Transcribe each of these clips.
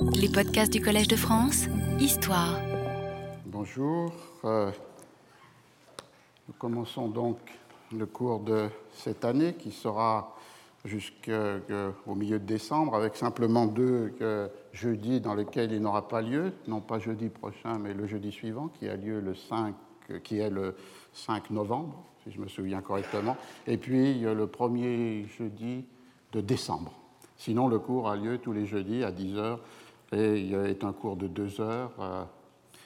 Les podcasts du Collège de France, Histoire. Bonjour. euh, nous commençons donc le cours de cette année qui sera jusqu'au milieu de décembre avec simplement deux euh, jeudis dans lesquels il n'aura pas lieu, non pas jeudi prochain mais le jeudi suivant qui a lieu le 5, euh, qui est le 5 novembre si je me souviens correctement, et puis euh, le premier jeudi de décembre. Sinon, le cours a lieu tous les jeudis à 10 heures et il est un cours de deux heures. Euh,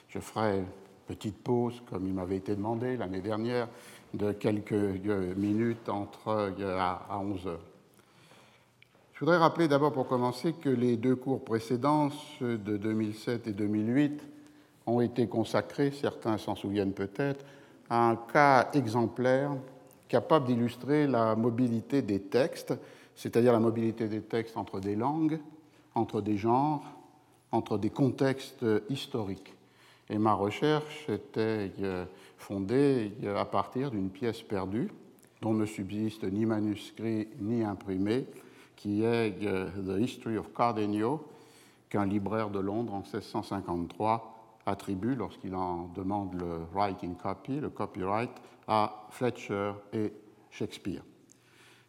Je ferai une petite pause, comme il m'avait été demandé l'année dernière, de quelques euh, minutes entre euh, à à 11 heures. Je voudrais rappeler d'abord pour commencer que les deux cours précédents, ceux de 2007 et 2008, ont été consacrés, certains s'en souviennent peut-être, à un cas exemplaire capable d'illustrer la mobilité des textes, c'est-à-dire la mobilité des textes entre des langues, entre des genres, entre des contextes historiques. Et ma recherche était euh, fondée euh, à partir d'une pièce perdue, dont ne subsiste ni manuscrit ni imprimé, qui est euh, The History of Cardenio, qu'un libraire de Londres en 1653 attribue, lorsqu'il en demande le writing copy, le copyright, à Fletcher et Shakespeare.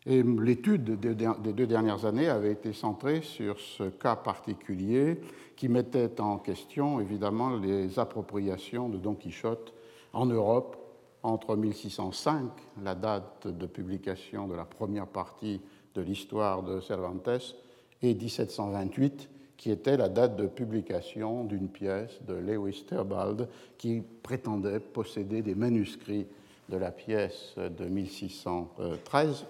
Et l'étude des deux dernières années avait été centrée sur ce cas particulier qui mettait en question évidemment les appropriations de Don Quichotte en Europe entre 1605, la date de publication de la première partie de l'histoire de Cervantes, et 1728, qui était la date de publication d'une pièce de Lewis Theobald qui prétendait posséder des manuscrits de la pièce de 1613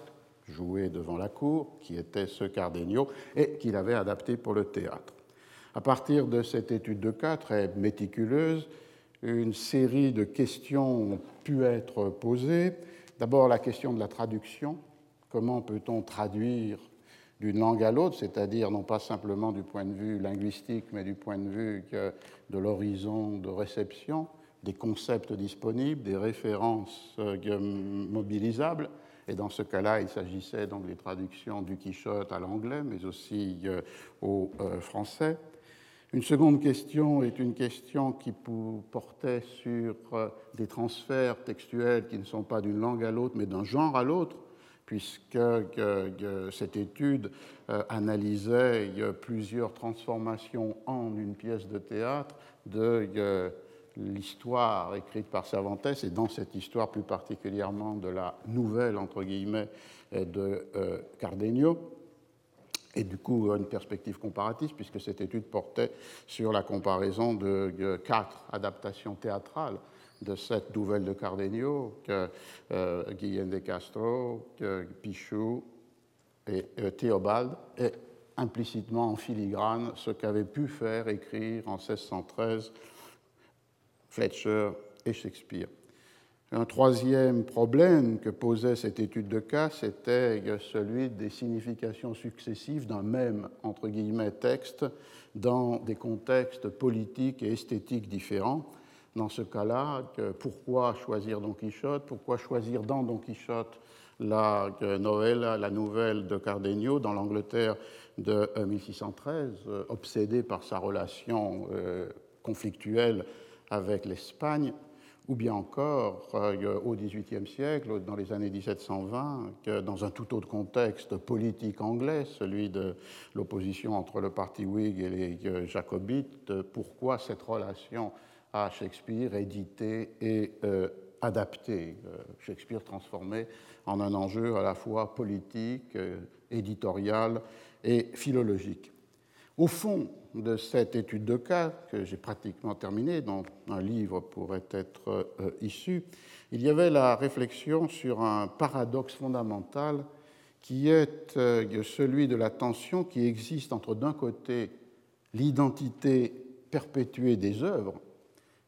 joué devant la cour, qui était ce Cardenio, et qu'il avait adapté pour le théâtre. À partir de cette étude de cas très méticuleuse, une série de questions ont pu être posées. D'abord la question de la traduction. Comment peut-on traduire d'une langue à l'autre, c'est-à-dire non pas simplement du point de vue linguistique, mais du point de vue de l'horizon de réception, des concepts disponibles, des références euh, mobilisables et dans ce cas-là, il s'agissait donc des traductions du Quichotte à l'anglais, mais aussi euh, au euh, français. Une seconde question est une question qui portait sur euh, des transferts textuels qui ne sont pas d'une langue à l'autre, mais d'un genre à l'autre, puisque cette étude analysait plusieurs transformations en une pièce de théâtre de l'histoire écrite par Cervantes, et dans cette histoire plus particulièrement de la nouvelle, entre guillemets, de euh, Cardenio, et du coup une perspective comparative, puisque cette étude portait sur la comparaison de, de quatre adaptations théâtrales de cette nouvelle de Cardenio, que euh, Guillaume de Castro, que Pichou et euh, Théobald, et implicitement en filigrane ce qu'avait pu faire écrire en 1613 Fletcher et Shakespeare. Un troisième problème que posait cette étude de cas, c'était celui des significations successives d'un même, entre texte dans des contextes politiques et esthétiques différents. Dans ce cas-là, pourquoi choisir Don Quichotte? Pourquoi choisir dans Don Quichotte la novella, la nouvelle de Cardenio dans l'Angleterre de 1613, euh, obsédé par sa relation euh, conflictuelle avec l'Espagne, ou bien encore euh, au XVIIIe siècle, dans les années 1720, que dans un tout autre contexte politique anglais, celui de l'opposition entre le parti Whig et les euh, jacobites, pourquoi cette relation à Shakespeare éditée et euh, adaptée, Shakespeare transformé en un enjeu à la fois politique, éditorial et philologique. Au fond de cette étude de cas, que j'ai pratiquement terminée, dont un livre pourrait être euh, issu, il y avait la réflexion sur un paradoxe fondamental qui est euh, celui de la tension qui existe entre, d'un côté, l'identité perpétuée des œuvres,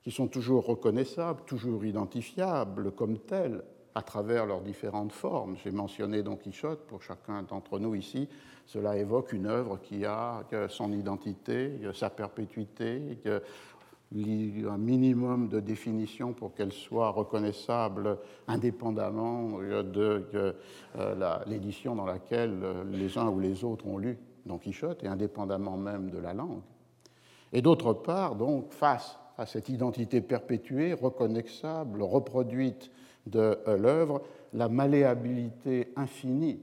qui sont toujours reconnaissables, toujours identifiables comme telles, à travers leurs différentes formes. J'ai mentionné Don Quichotte, pour chacun d'entre nous ici, cela évoque une œuvre qui a son identité, sa perpétuité, un minimum de définition pour qu'elle soit reconnaissable indépendamment de euh, l'édition dans laquelle les uns ou les autres ont lu Don Quichotte et indépendamment même de la langue. Et d'autre part, donc, face à cette identité perpétuée, reconnaissable, reproduite de l'œuvre, la malléabilité infinie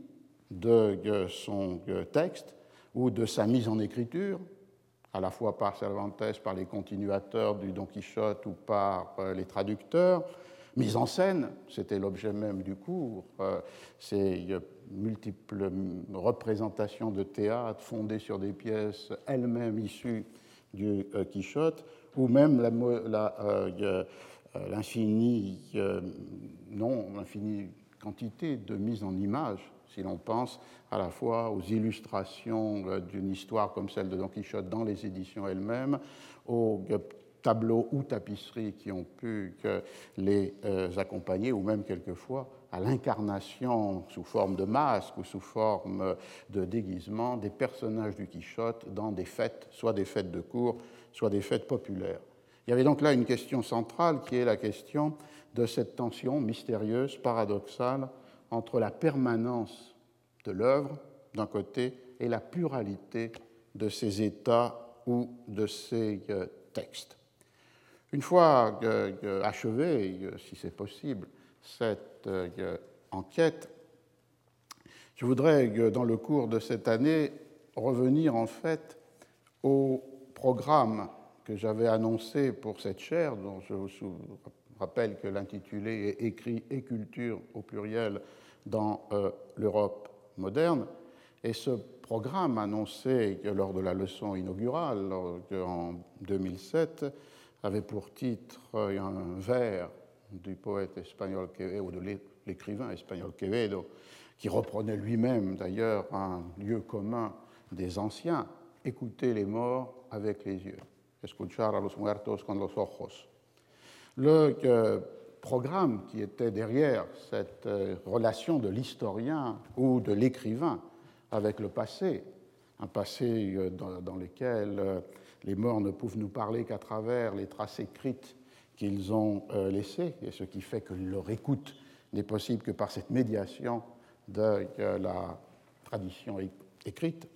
de son texte ou de sa mise en écriture, à la fois par Cervantes, par les continuateurs du Don Quichotte ou par euh, les traducteurs. Mise en scène, c'était l'objet même du cours, euh, ces multiples représentations de théâtre fondées sur des pièces elles-mêmes issues du euh, Quichotte, ou même l'infini, non, l'infinie quantité de mise en image si l'on pense à la fois aux illustrations euh, d'une histoire comme celle de Don Quichotte dans les éditions elles-mêmes, aux tableaux ou tapisseries qui ont pu les euh, accompagner, ou même quelquefois à l'incarnation sous forme de masque ou sous forme de déguisement des personnages du Quichotte dans des fêtes, soit des fêtes de cour, soit des fêtes populaires. Il y avait donc là une question centrale qui est la question de cette tension mystérieuse, paradoxale, entre la permanence de l'œuvre d'un côté et la pluralité de ses états ou de ses euh, textes. Une fois achevée, euh, si c'est possible, cette euh, enquête, je voudrais, dans le cours de cette année, revenir en fait au programme que j'avais annoncé pour cette chaire, dont je vous rappelle que l'intitulé est Écrit et culture au pluriel dans euh, l'Europe moderne. Et ce programme annoncé lors de la leçon inaugurale en 2007 avait pour titre euh, un vers du poète espagnol Quevedo, ou de l'écrivain espagnol Quevedo, qui reprenait lui-même d'ailleurs un lieu commun des anciens, écouter les morts avec les yeux, escuchar a los muertos con los ojos. Le programme qui était derrière cette euh, relation de l'historien ou de l'écrivain avec le passé, un passé euh, dans, lequel euh, les morts ne peuvent nous parler qu'à travers les traces écrites qu'ils ont laissées, et ce qui fait que leur écoute n'est possible que par cette médiation de la tradition écrite.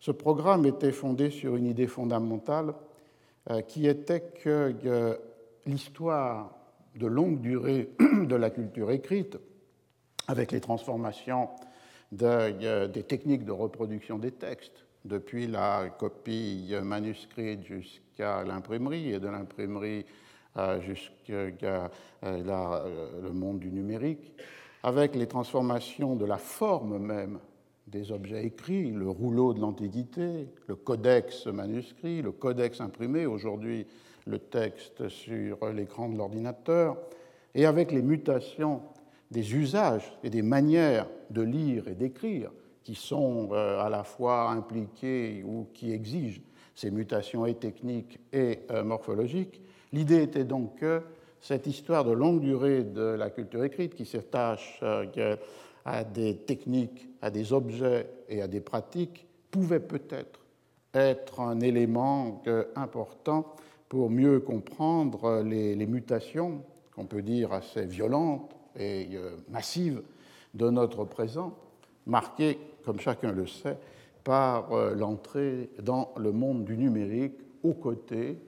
Ce programme était fondé sur une idée fondamentale qui était que l'histoire de longue durée de la culture écrite, avec les transformations des techniques de reproduction des textes, depuis la copie manuscrite jusqu'à l'imprimerie, et de l'imprimerie euh, jusqu'à euh, euh, le monde du numérique, avec les transformations de la forme même des objets écrits, le rouleau de l'Antiquité, le codex manuscrit, le codex imprimé, aujourd'hui le texte sur l'écran de l'ordinateur, et avec les mutations des usages et des manières de lire et d'écrire qui sont euh, à la fois impliquées ou qui exigent ces mutations et techniques et euh, morphologiques, l'idée était donc que cette histoire de longue durée de la culture écrite qui s'attache euh, à des techniques, à des objets et à des pratiques pouvait peut-être être un élément important pour mieux comprendre les, mutations, qu'on peut dire assez violentes et euh, massives, de notre présent, marquées, comme chacun le sait, par euh, l'entrée dans le monde du numérique aux côtés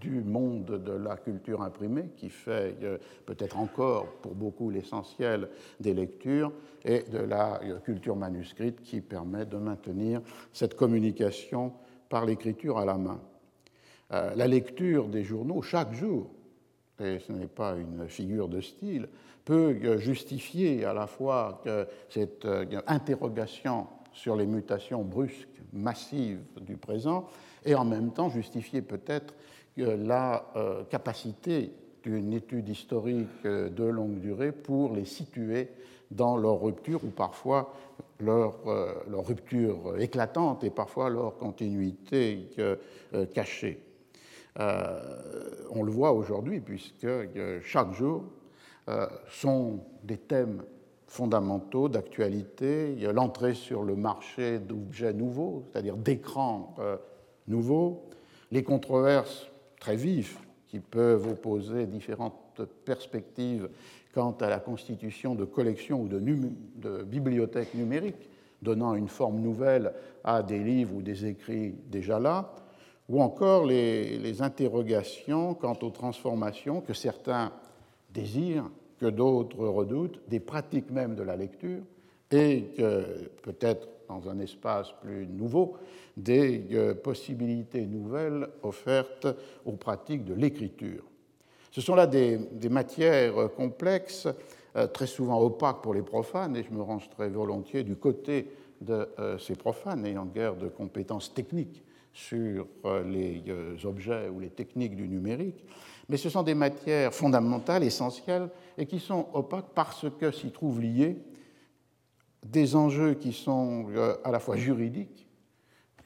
du monde de la culture imprimée, qui fait euh, peut-être encore pour beaucoup l'essentiel des lectures, et de la culture manuscrite qui permet de maintenir cette communication par l'écriture à la main. Euh, la lecture des journaux chaque jour, et ce n'est pas une figure de style, peut euh, justifier à la fois cette euh, interrogation sur les mutations brusques, massives du présent, et en même temps justifier peut-être la capacité d'une étude historique de longue durée pour les situer dans leur rupture ou parfois leur, leur rupture éclatante et parfois leur continuité cachée. Euh, on le voit aujourd'hui, puisque euh, chaque jour euh, sont des thèmes fondamentaux d'actualité. L'entrée sur le marché d'objets nouveaux, c'est-à-dire d'écrans nouveaux, les controverses très vives qui peuvent opposer différentes perspectives quant à la constitution de collections ou de, bibliothèques numériques, donnant une forme nouvelle à des livres ou des écrits déjà là, ou encore les, interrogations quant aux transformations que certains désirent, que d'autres redoutent, des pratiques même de la lecture, et que peut-être dans un espace plus nouveau, des euh, possibilités nouvelles offertes aux pratiques de l'écriture. Ce sont là des, matières complexes, euh, très souvent opaques pour les profanes, et je me range très volontiers du côté de euh, ces profanes n'ayant guère de compétences techniques sur les objets ou les techniques du numérique, mais ce sont des matières fondamentales, essentielles, et qui sont opaques parce que s'y trouvent liés des enjeux qui sont euh, à la fois juridiques,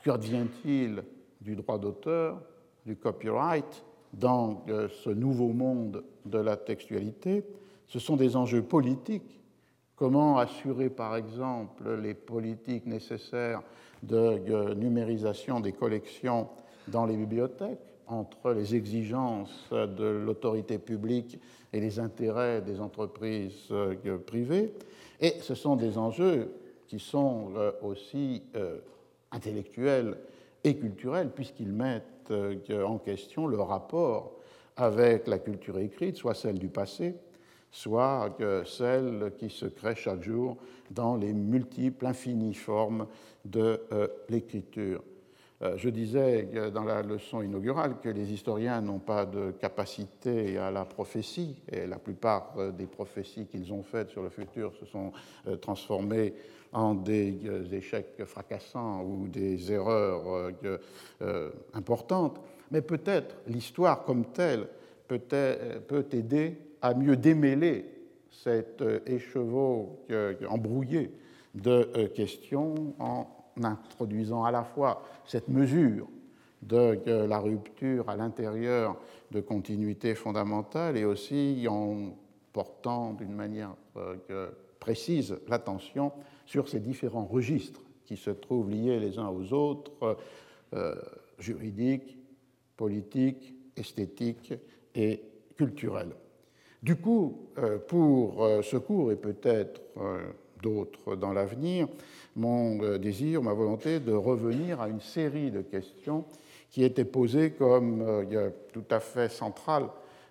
qu'advient-il du droit d'auteur, du copyright dans euh, ce nouveau monde de la textualité Ce sont des enjeux politiques. Comment assurer, par exemple, les politiques nécessaires de euh, numérisation des collections dans les bibliothèques entre les exigences de l'autorité publique et les intérêts des entreprises privées? Et ce sont des enjeux qui sont euh, aussi euh, intellectuels et culturels, puisqu'ils mettent euh, en question le rapport avec la culture écrite, soit celle du passé, soit celle qui se crée chaque jour dans les multiples, infinies formes de l'écriture. Euh, je disais dans la leçon inaugurale que les historiens n'ont pas de capacité à la prophétie, et la plupart euh, des prophéties qu'ils ont faites sur le futur se sont euh, transformées en des échecs fracassants ou des erreurs importantes. Mais peut-être l'histoire comme telle peut aider à mieux démêler cet écheveau embrouillé de questions en introduisant à la fois cette mesure de la rupture à l'intérieur de continuité fondamentale et aussi en portant d'une manière euh, précise l'attention sur ces différents registres qui se trouvent liés les uns aux autres, euh, juridiques, politiques, esthétiques et culturels. Du coup, euh, pour ce cours et peut-être d'autres dans l'avenir, mon euh, désir, ma volonté de revenir à une série de questions qui étaient posées comme euh, tout à fait centrales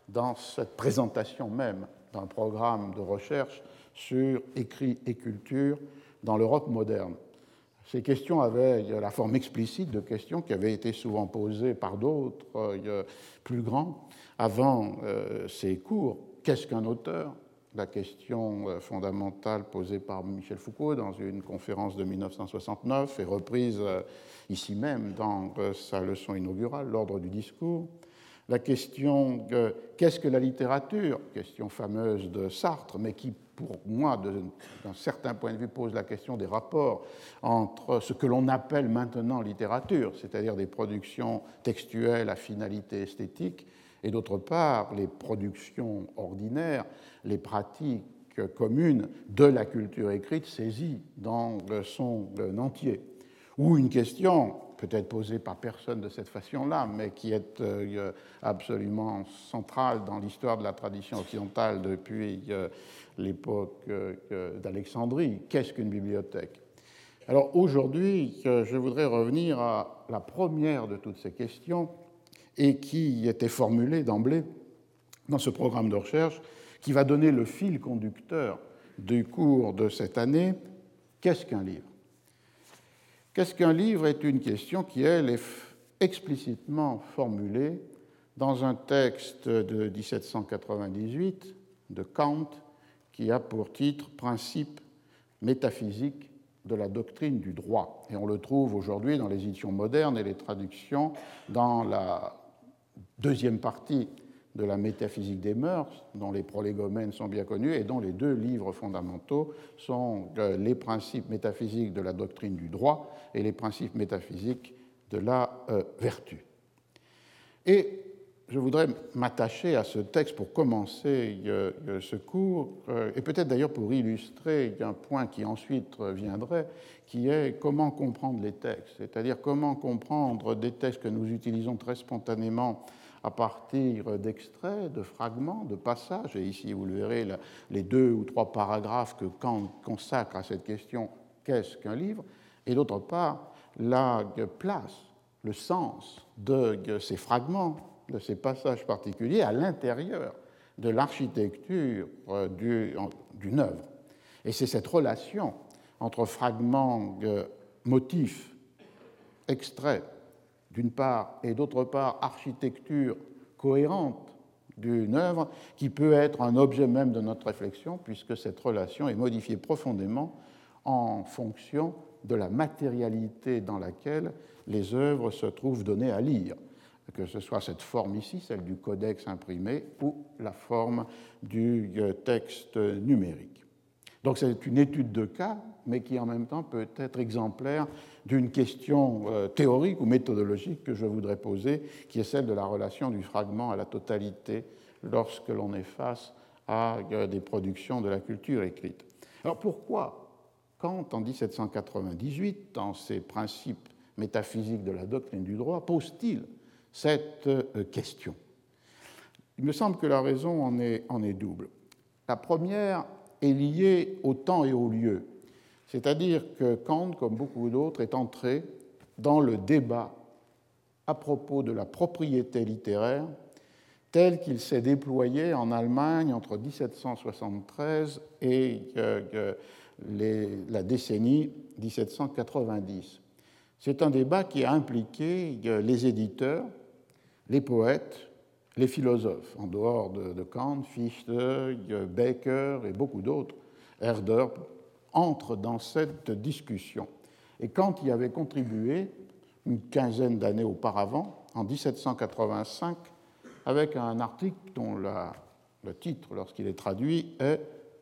dans cette présentation même d'un programme de recherche sur écrit et culture dans l'Europe moderne. Ces questions avaient la forme explicite de questions qui avaient été souvent posées par d'autres euh, plus grands avant ces cours. Qu'est-ce qu'un auteur? La question euh, fondamentale posée par Michel Foucault dans une conférence de 1969 et reprise euh, ici même dans euh, sa leçon inaugurale, l'ordre du discours. La question qu'est-ce que la littérature? Question fameuse de Sartre, mais qui, pour moi, d'un certain point de vue, pose la question des rapports entre ce que l'on appelle maintenant littérature, c'est-à-dire des productions textuelles à finalité esthétique, et d'autre part les productions ordinaires, les pratiques communes de la culture écrite saisies dans son entier. Ou une question, peut-être posée par personne de cette façon-là, mais qui est euh, absolument centrale dans l'histoire de la tradition occidentale depuis euh, l'époque euh, d'Alexandrie. Qu'est-ce qu'une bibliothèque? Alors aujourd'hui, je voudrais revenir à la première de toutes ces questions, et qui était formulé d'emblée dans ce programme de recherche qui va donner le fil conducteur du cours de cette année. Qu'est-ce qu'un livre? Qu'est-ce qu'un livre est une question qui, elle, est explicitement formulée dans un texte de 1798 de Kant qui a pour titre Principe métaphysique de la doctrine du droit. Et on le trouve aujourd'hui dans les éditions modernes et les traductions dans la deuxième partie de la métaphysique des mœurs, dont les prolégomènes sont bien connus et dont les deux livres fondamentaux sont euh, les principes métaphysiques de la doctrine du droit et les principes métaphysiques de la euh, vertu. Et je voudrais m'attacher à ce texte pour commencer euh, ce cours, et peut-être d'ailleurs pour illustrer un point qui ensuite viendrait, qui est comment comprendre les textes, c'est-à-dire comment comprendre des textes que nous utilisons très spontanément à partir d'extraits, de fragments, de passages. Et ici, vous le verrez, les deux ou trois paragraphes que Kant consacre à cette question qu'est-ce qu'un livre? Et d'autre part, la place le sens de ces fragments, de ces passages particuliers à l'intérieur de l'architecture euh, d'une œuvre. Et c'est cette relation entre fragments, motifs, extraits, d'une part, et d'autre part, architecture cohérente d'une œuvre, qui peut être un objet même de notre réflexion, puisque cette relation est modifiée profondément en fonction de la matérialité dans laquelle les œuvres se trouvent données à lire que ce soit cette forme ici, celle du codex imprimé, ou la forme du euh, texte numérique. Donc c'est une étude de cas, mais qui en même temps peut être exemplaire d'une question euh, théorique ou méthodologique que je voudrais poser, qui est celle de la relation du fragment à la totalité lorsque l'on est face à euh, des productions de la culture écrite. Alors pourquoi Kant, en 1798, dans ses principes métaphysiques de la doctrine du droit, pose-t-il cette euh, question? Il me semble que la raison en est, en est double. La première est liée au temps et au lieu, c'est-à-dire que Kant, comme beaucoup d'autres, est entré dans le débat à propos de la propriété littéraire tel qu'il s'est déployé en Allemagne entre 1773 et euh, euh, la décennie 1790. C'est un débat qui a impliqué les éditeurs, les poètes, les philosophes, en dehors de, Kant, Fichte, Baker et beaucoup d'autres, Herder, entrent dans cette discussion. Et Kant y avait contribué une quinzaine d'années auparavant, en 1785, avec un article dont le titre, lorsqu'il est traduit, est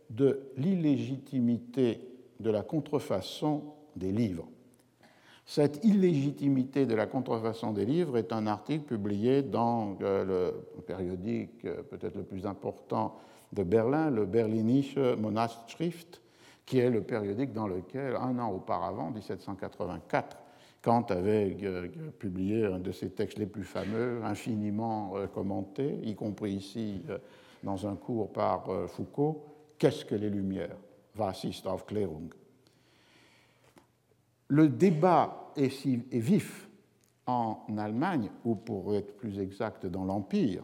De l'illégitimité de la contrefaçon des livres. Cette illégitimité de la contrefaçon des livres est un article publié dans euh, le périodique euh, peut-être le plus important de Berlin, le Berlinische Monatschrift, qui est le périodique dans lequel, un an auparavant, 1784, Kant avait euh, publié un de ses textes les plus fameux, infiniment commenté, y compris ici dans un cours par Foucault, Qu'est-ce que les Lumières Was Aufklärung le débat est, vif en Allemagne, ou pour être plus exact dans l'Empire,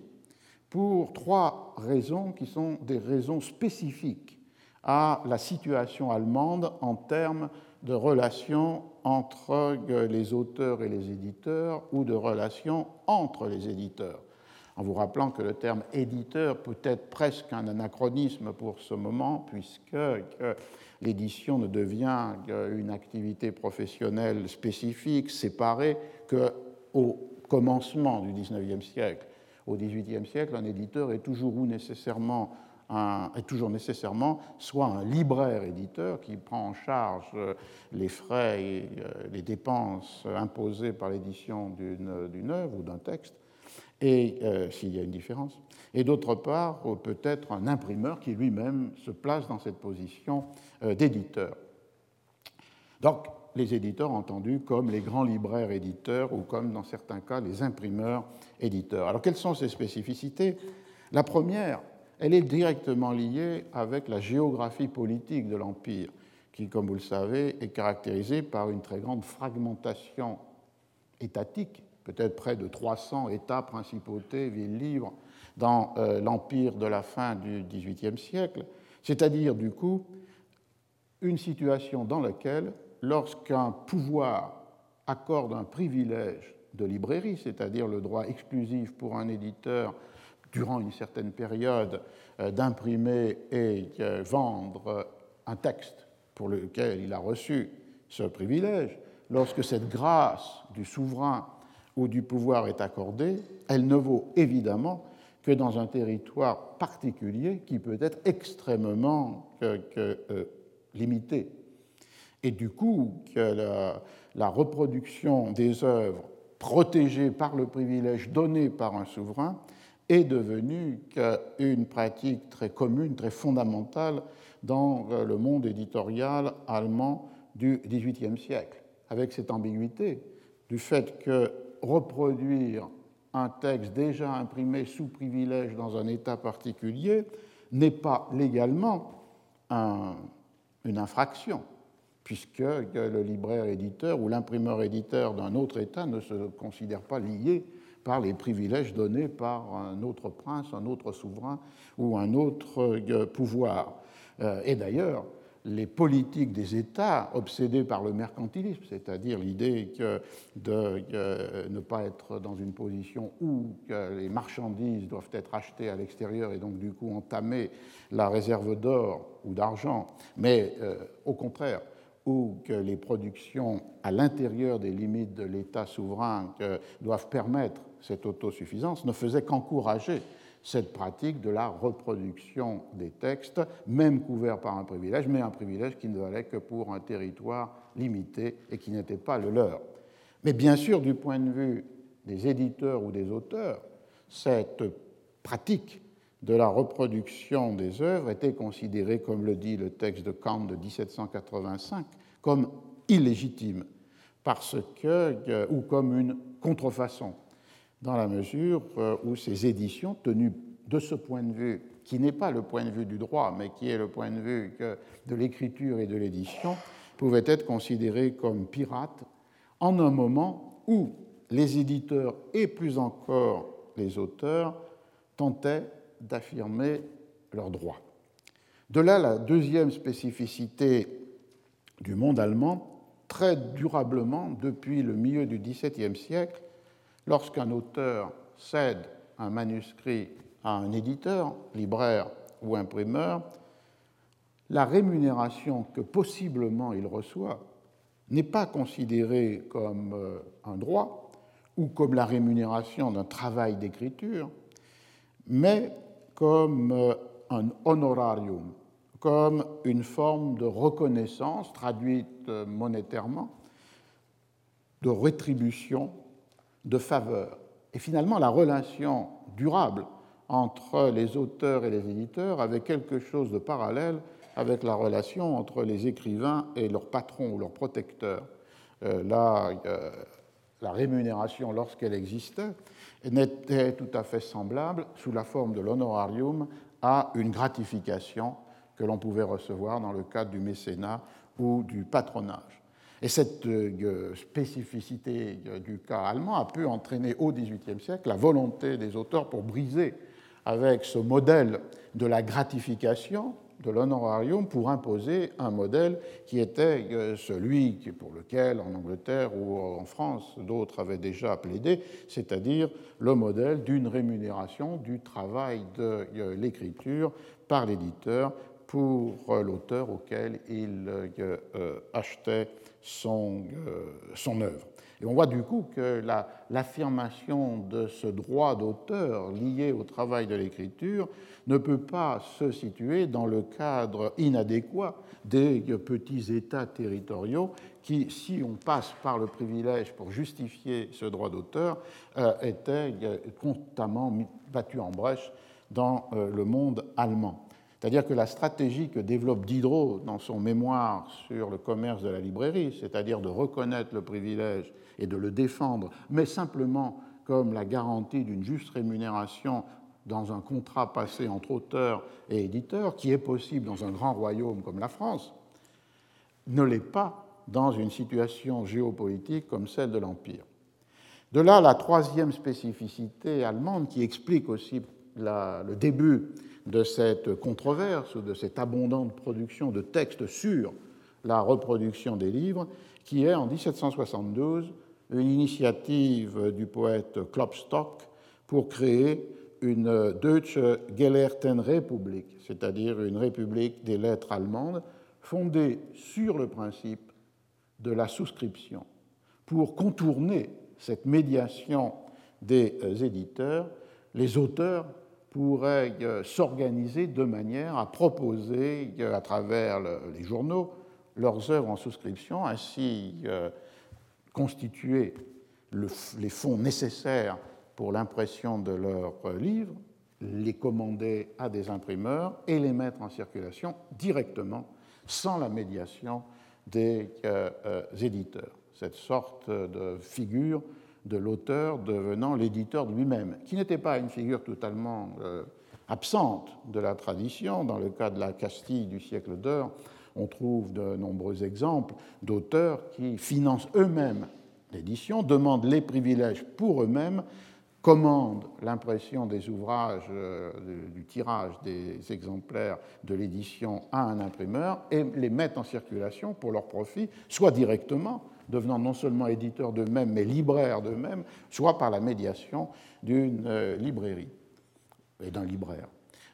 pour trois raisons qui sont des raisons spécifiques à la situation allemande en termes de relations entre les auteurs et les éditeurs ou de relations entre les éditeurs. En vous rappelant que le terme éditeur peut être presque un anachronisme pour ce moment, puisque l'édition ne devient une activité professionnelle spécifique, séparée, qu'au commencement du XIXe siècle. Au XVIIIe siècle, un éditeur est toujours ou nécessairement est toujours nécessairement soit un libraire-éditeur qui prend en charge euh, les frais et euh, les dépenses imposées par l'édition d'une œuvre ou d'un texte, et euh, s'il y a une différence, et d'autre part peut-être un imprimeur qui lui-même se place dans cette position euh, d'éditeur. Donc les éditeurs entendus comme les grands libraires éditeurs ou comme dans certains cas les imprimeurs éditeurs. Alors quelles sont ces spécificités? La première, elle est directement liée avec la géographie politique de l'Empire, qui, comme vous le savez, est caractérisée par une très grande fragmentation étatique peut-être près de 300 États, principautés, villes libres dans euh, l'empire de la fin du XVIIIe siècle, c'est-à-dire du coup une situation dans laquelle, lorsqu'un pouvoir accorde un privilège de librairie, c'est-à-dire le droit exclusif pour un éditeur durant une certaine période euh, d'imprimer et euh, vendre un texte pour lequel il a reçu ce privilège, lorsque cette grâce du souverain ou du pouvoir est accordée, elle ne vaut évidemment que dans un territoire particulier qui peut être extrêmement euh, limité. Et du coup, la, reproduction des œuvres protégées par le privilège donné par un souverain est devenue une pratique très commune, très fondamentale dans le monde éditorial allemand du XVIIIe siècle, avec cette ambiguïté du fait que reproduire un texte déjà imprimé sous privilège dans un État particulier n'est pas légalement une infraction, puisque le libraire-éditeur ou l'imprimeur-éditeur d'un autre État ne se considère pas lié par les privilèges donnés par un autre prince, un autre souverain ou un autre pouvoir. Et d'ailleurs, les politiques des États obsédés par le mercantilisme, c'est-à-dire l'idée de ne pas être dans une position où les marchandises doivent être achetées à l'extérieur et donc du coup entamer la réserve d'or ou d'argent, mais euh, au contraire, où que les productions à l'intérieur des limites de l'État souverain doivent permettre cette autosuffisance, ne faisait qu'encourager cette pratique de la reproduction des textes, même couverts par un privilège, mais un privilège qui ne valait que pour un territoire limité et qui n'était pas le leur. Mais bien sûr, du point de vue des éditeurs ou des auteurs, cette pratique de la reproduction des œuvres était considérée, comme le dit le texte de Kant de 1785, comme illégitime, parce que, euh, ou comme une contrefaçon dans la mesure euh, où ces éditions, tenues de ce point de vue, qui n'est pas le point de vue du droit, mais qui est le point de vue de l'écriture et de l'édition, pouvaient être considérées comme pirates en un moment où les éditeurs et plus encore les auteurs tentaient d'affirmer leurs droits. De là la deuxième spécificité du monde allemand, très durablement depuis le milieu du XVIIe siècle, Lorsqu'un auteur cède un manuscrit à un éditeur, libraire ou imprimeur, la rémunération que possiblement il reçoit n'est pas considérée comme euh, un droit ou comme la rémunération d'un travail d'écriture, mais comme euh, un honorarium, comme une forme de reconnaissance traduite euh, monétairement, de rétribution de faveur. Et finalement, la relation durable entre les auteurs et les éditeurs avait quelque chose de parallèle avec la relation entre les écrivains et leurs patrons ou leurs protecteurs. Euh, là, euh, la rémunération, lorsqu'elle existait, n'était tout à fait semblable, sous la forme de l'honorarium, à une gratification que l'on pouvait recevoir dans le cadre du mécénat ou du patronage. Et cette euh, spécificité euh, du cas allemand a pu entraîner au XVIIIe siècle la volonté des auteurs pour briser avec ce modèle de la gratification, de l'honorarium, pour imposer un modèle qui était euh, celui pour lequel en Angleterre ou en France d'autres avaient déjà plaidé, c'est-à-dire le modèle d'une rémunération du travail de l'écriture par l'éditeur pour l'auteur auquel il achetait son, euh, son œuvre. Et on voit du coup que l'affirmation de ce droit d'auteur lié au travail de l'écriture ne peut pas se situer dans le cadre inadéquat des petits États territoriaux qui, si on passe par le privilège pour justifier ce droit d'auteur, euh, étaient euh, constamment battus en brèche dans le monde allemand. C'est-à-dire que la stratégie que développe Diderot dans son mémoire sur le commerce de la librairie, c'est-à-dire de reconnaître le privilège et de le défendre, mais simplement comme la garantie d'une juste rémunération dans un contrat passé entre auteur et éditeur, qui est possible dans un grand royaume comme la France, ne l'est pas dans une situation géopolitique comme celle de l'Empire. De là la troisième spécificité allemande qui explique aussi le début de cette controverse ou de cette abondante production de textes sur la reproduction des livres, qui est en 1772 une initiative du poète Klopstock pour créer une Deutsche Gelehrtenrepublik, c'est-à-dire une république des lettres allemandes, fondée sur le principe de la souscription, pour contourner cette médiation des éditeurs, les auteurs pourraient euh, s'organiser de manière à proposer euh, à travers les journaux leurs œuvres en souscription, ainsi euh, constituer les fonds nécessaires pour l'impression de leurs livres, les commander à des imprimeurs et les mettre en circulation directement, sans la médiation des éditeurs. Cette sorte de figure de l'auteur devenant l'éditeur lui-même, qui n'était pas une figure totalement euh, absente de la tradition. Dans le cas de la Castille du siècle d'or, on trouve de nombreux exemples d'auteurs qui financent eux-mêmes l'édition, demandent les privilèges pour eux-mêmes, commandent l'impression des ouvrages, euh, du tirage des exemplaires de l'édition à un imprimeur et les mettent en circulation pour leur profit, soit directement, devenant non seulement éditeurs d'eux-mêmes, mais libraires d'eux-mêmes, soit par la médiation d'une euh, librairie et d'un libraire.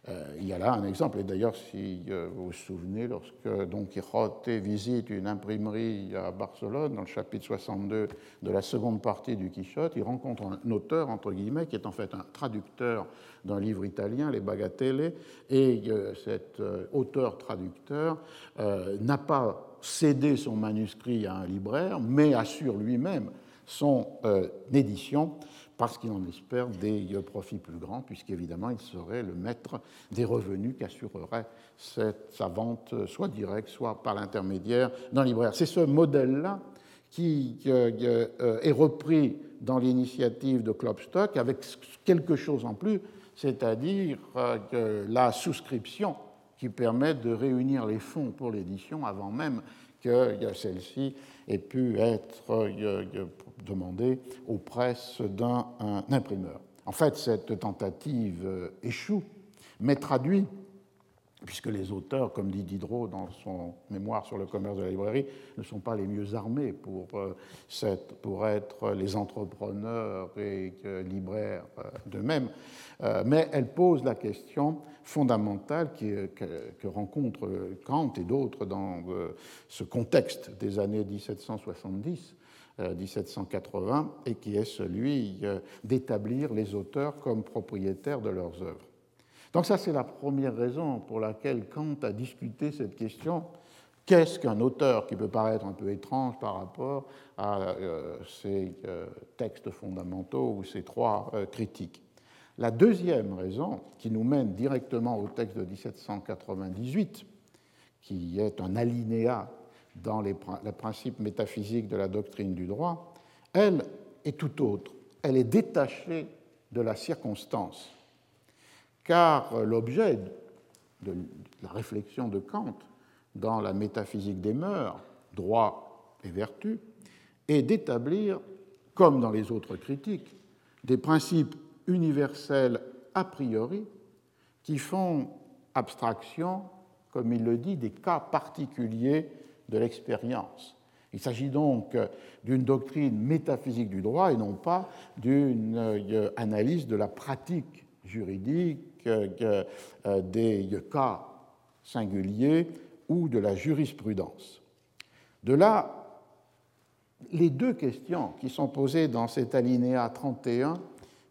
Euh, il y a là un exemple, et d'ailleurs, si euh, vous vous souvenez, lorsque Don Quixote visite une imprimerie à Barcelone, dans le chapitre 62 de la seconde partie du Quichotte, il rencontre un auteur, entre guillemets, qui est en fait un traducteur d'un livre italien, Les Bagatelle, et cet auteur-traducteur n'a pas cédé son manuscrit à un libraire, mais assure lui-même son édition parce qu'il en espère des profits plus grands, puisqu'évidemment, il serait le maître des revenus qu'assurerait sa vente, soit directe, soit par l'intermédiaire d'un libraire. C'est ce modèle-là qui euh, euh, est repris dans l'initiative de Klopstock avec quelque chose en plus, c'est-à-dire euh, la souscription qui permet de réunir les fonds pour l'édition avant même que celle-ci ait pu être demandée aux presses d'un imprimeur. En fait, cette tentative euh, échoue, mais traduit puisque les auteurs, comme dit Diderot dans son mémoire sur le commerce de la librairie, ne sont pas les mieux armés pour, euh, être les entrepreneurs et libraires euh, d'eux-mêmes, euh, mais elle pose la question fondamentale que, que, rencontre Kant et d'autres dans ce contexte des années 1770. 1780 et qui est celui d'établir les auteurs comme propriétaires de leurs œuvres. Donc ça, c'est la première raison pour laquelle Kant a discuté cette question. Qu'est-ce qu'un auteur qui peut paraître un peu étrange par rapport à euh, ces euh, textes fondamentaux ou ces trois euh, critiques? La deuxième raison, qui nous mène directement au texte de 1798, qui est un alinéa dans les, les principes métaphysiques de la doctrine du droit, elle est tout autre. Elle est détachée de la circonstance car l'objet de la réflexion de Kant dans la métaphysique des mœurs, droit et vertu, est d'établir, comme dans les autres critiques, des principes universels a priori qui font abstraction, comme il le dit, des cas particuliers de l'expérience. Il s'agit donc d'une doctrine métaphysique du droit et non pas d'une euh, analyse de la pratique juridique des cas singuliers ou de la jurisprudence. De là, les deux questions qui sont posées dans cet alinéa 31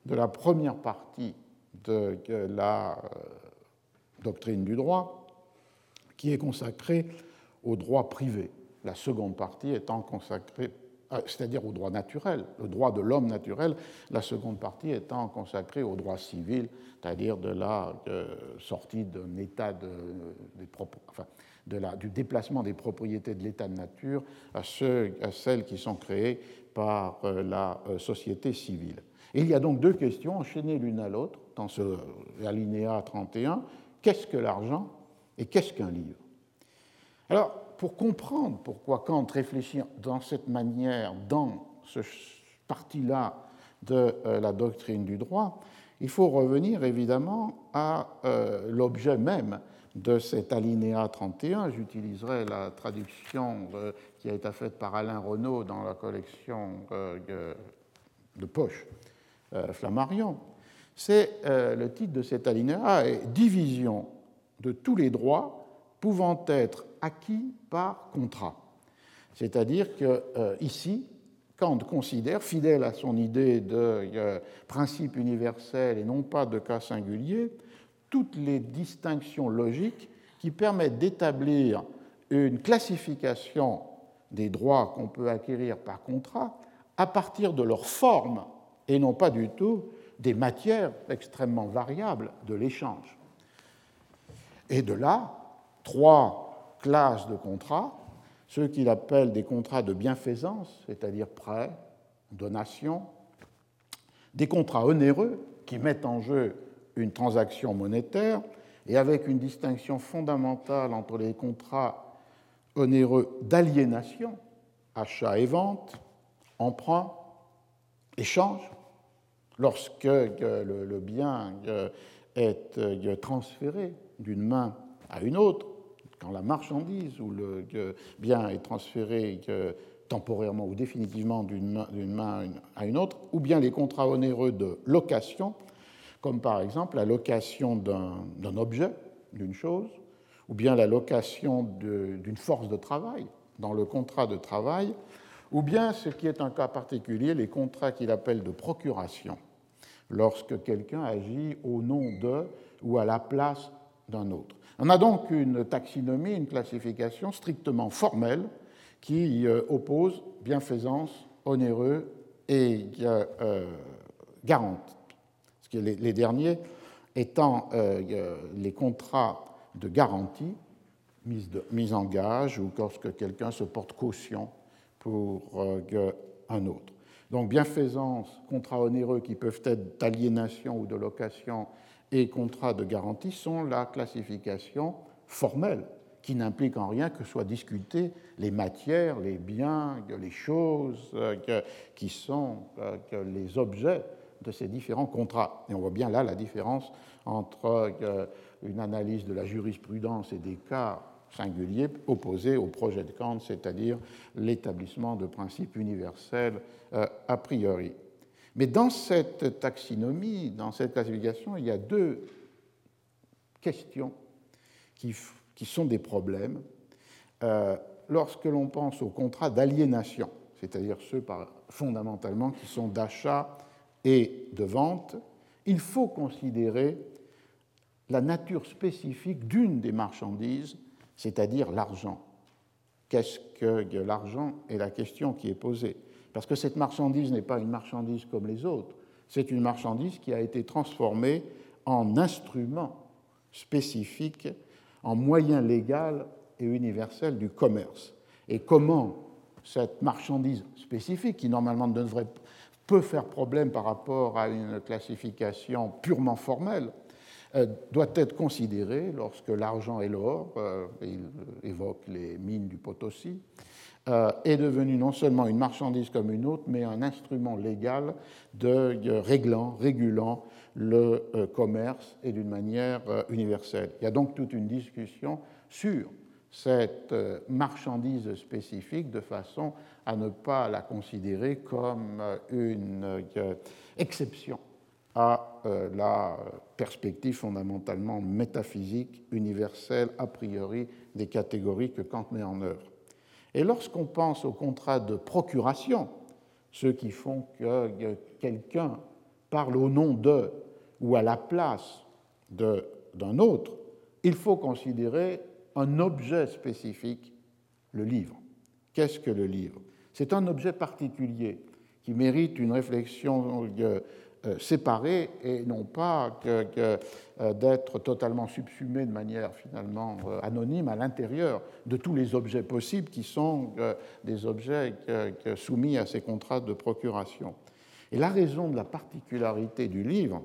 de la première partie de la euh, doctrine du droit, qui est consacrée au droit privé, la seconde partie étant consacrée euh, c'est-à-dire au droit naturel, le droit de l'homme naturel, la seconde partie étant consacrée au droit civil, c'est-à-dire de la euh, sortie d'un état de, enfin, de la, du déplacement des propriétés de l'état de nature à, ceux, à, celles qui sont créées par euh, la société civile. Il y a donc deux questions enchaînées l'une à l'autre dans ce alinéa 31. Qu'est-ce que l'argent et qu'est-ce qu'un livre? Alors, pour comprendre pourquoi Kant réfléchit dans cette manière dans ce partie-là de euh, la doctrine du droit, il faut revenir évidemment à euh, l'objet même de cet alinéa 31. J'utiliserai la traduction euh, qui a été faite par Alain Renaud dans la collection de poche Flammarion. C'est le titre de cet alinéa est Division de tous les droits pouvant être acquis par contrat. C'est-à-dire que euh, ici, Kant considère, fidèle à son idée de euh, principe universel et non pas de cas singulier, toutes les distinctions logiques qui permettent d'établir une classification des droits qu'on peut acquérir par contrat à partir de leur forme et non pas du tout des matières extrêmement variables de l'échange. Et de là, trois classes de contrats, ceux qu'il appelle des contrats de bienfaisance, c'est-à-dire prêts, donations, des contrats onéreux qui mettent en jeu une transaction monétaire, et avec une distinction fondamentale entre les contrats onéreux d'aliénation, achat et vente, emprunt, échange, lorsque le, bien est transféré d'une main à une autre, quand la marchandise ou le bien est transféré temporairement ou définitivement d'une main à une autre, ou bien les contrats onéreux de location, comme par exemple la location d'un objet, d'une chose, ou bien la location d'une force de travail dans le contrat de travail, ou bien, ce qui est un cas particulier, les contrats qu'il appelle de procuration, lorsque quelqu'un agit au nom de ou à la place d'un autre. On a donc une taxinomie, une classification strictement formelle qui euh, oppose bienfaisance, onéreux et euh, garante. les, derniers étant euh, les contrats de garantie, mise en gage, ou lorsque quelqu'un se porte caution pour un autre. Donc bienfaisance, contrats onéreux qui peuvent être d'aliénation ou de location et contrats de garantie sont la classification formelle qui n'implique en rien que soient discutées les matières, les biens, les choses qui sont les objets de ces différents contrats. Et on voit bien là la différence entre une analyse de la jurisprudence et des cas singuliers opposés au projet de Kant, c'est-à-dire l'établissement de principes universels euh, a priori. Mais dans cette taxinomie, dans cette classification, il y a deux questions qui, sont des problèmes. Euh, lorsque l'on pense aux contrats d'aliénation, c'est-à-dire ceux fondamentalement qui sont d'achat et de vente, il faut considérer la nature spécifique d'une des marchandises, c'est-à-dire l'argent. Qu'est-ce que l'argent est la question qui est posée parce que cette marchandise n'est pas une marchandise comme les autres, c'est une marchandise qui a été transformée en instrument spécifique, en moyen légal et universel du commerce. Et comment cette marchandise spécifique, qui normalement devrait, peut faire problème par rapport à une classification purement formelle, euh, doit être considérée lorsque l'argent et l'or, euh, il évoque les mines du Potosi, est devenu non seulement une marchandise comme une autre, mais un instrument légal de, réglant, régulant le euh, commerce et d'une manière euh, universelle. Il y a donc toute une discussion sur cette marchandise spécifique de façon à ne pas la considérer comme une exception à la perspective fondamentalement métaphysique, universelle, a priori, des catégories que Kant met en œuvre. Et lorsqu'on pense aux contrats de procuration, ceux qui font que quelqu'un parle au nom de ou à la place d'un autre, il faut considérer un objet spécifique, le livre. Qu'est-ce que le livre? C'est un objet particulier qui mérite une réflexion euh, séparés et non pas euh, d'être totalement subsumés de manière finalement euh, anonyme à l'intérieur de tous les objets possibles qui sont des objets soumis à ces contrats de procuration. Et la raison de la particularité du livre,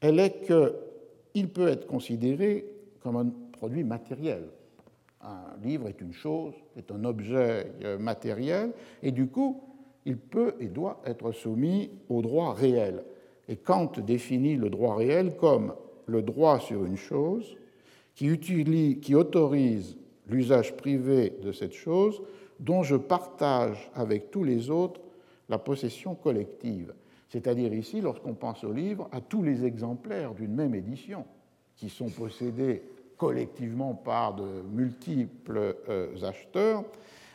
elle est qu'il peut être considéré comme un produit matériel. Un livre est une chose, est un objet matériel, et du coup, il peut et doit être soumis au droit réel. Et Kant définit le droit réel comme le droit sur une chose qui, autorise l'usage privé de cette chose dont je partage avec tous les autres la possession collective. C'est-à-dire ici, lorsqu'on pense au livre, à tous les exemplaires d'une même édition qui sont possédés collectivement par de multiples euh, acheteurs,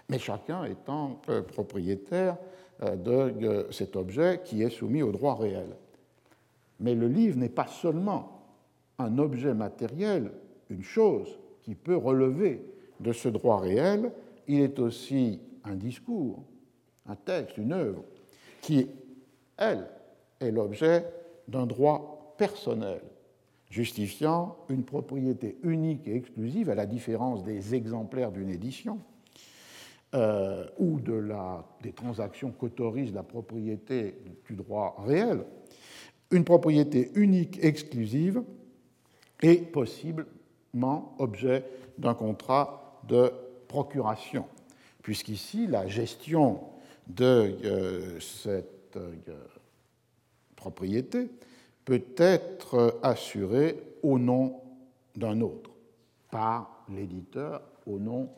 mais chacun étant euh, propriétaire de euh, cet objet qui est soumis au droit réel. Mais le livre n'est pas seulement un objet matériel, une chose qui peut relever de ce droit réel, il est aussi un discours, un texte, une œuvre, qui, elle, est l'objet d'un droit personnel, justifiant une propriété unique et exclusive, à la différence des exemplaires d'une édition, euh, ou de la, des transactions qu'autorise la propriété du droit réel, une propriété unique, exclusive, et possiblement objet d'un contrat de procuration, puisqu'ici, la gestion de cette propriété peut être assurée au nom d'un autre, par l'éditeur au nom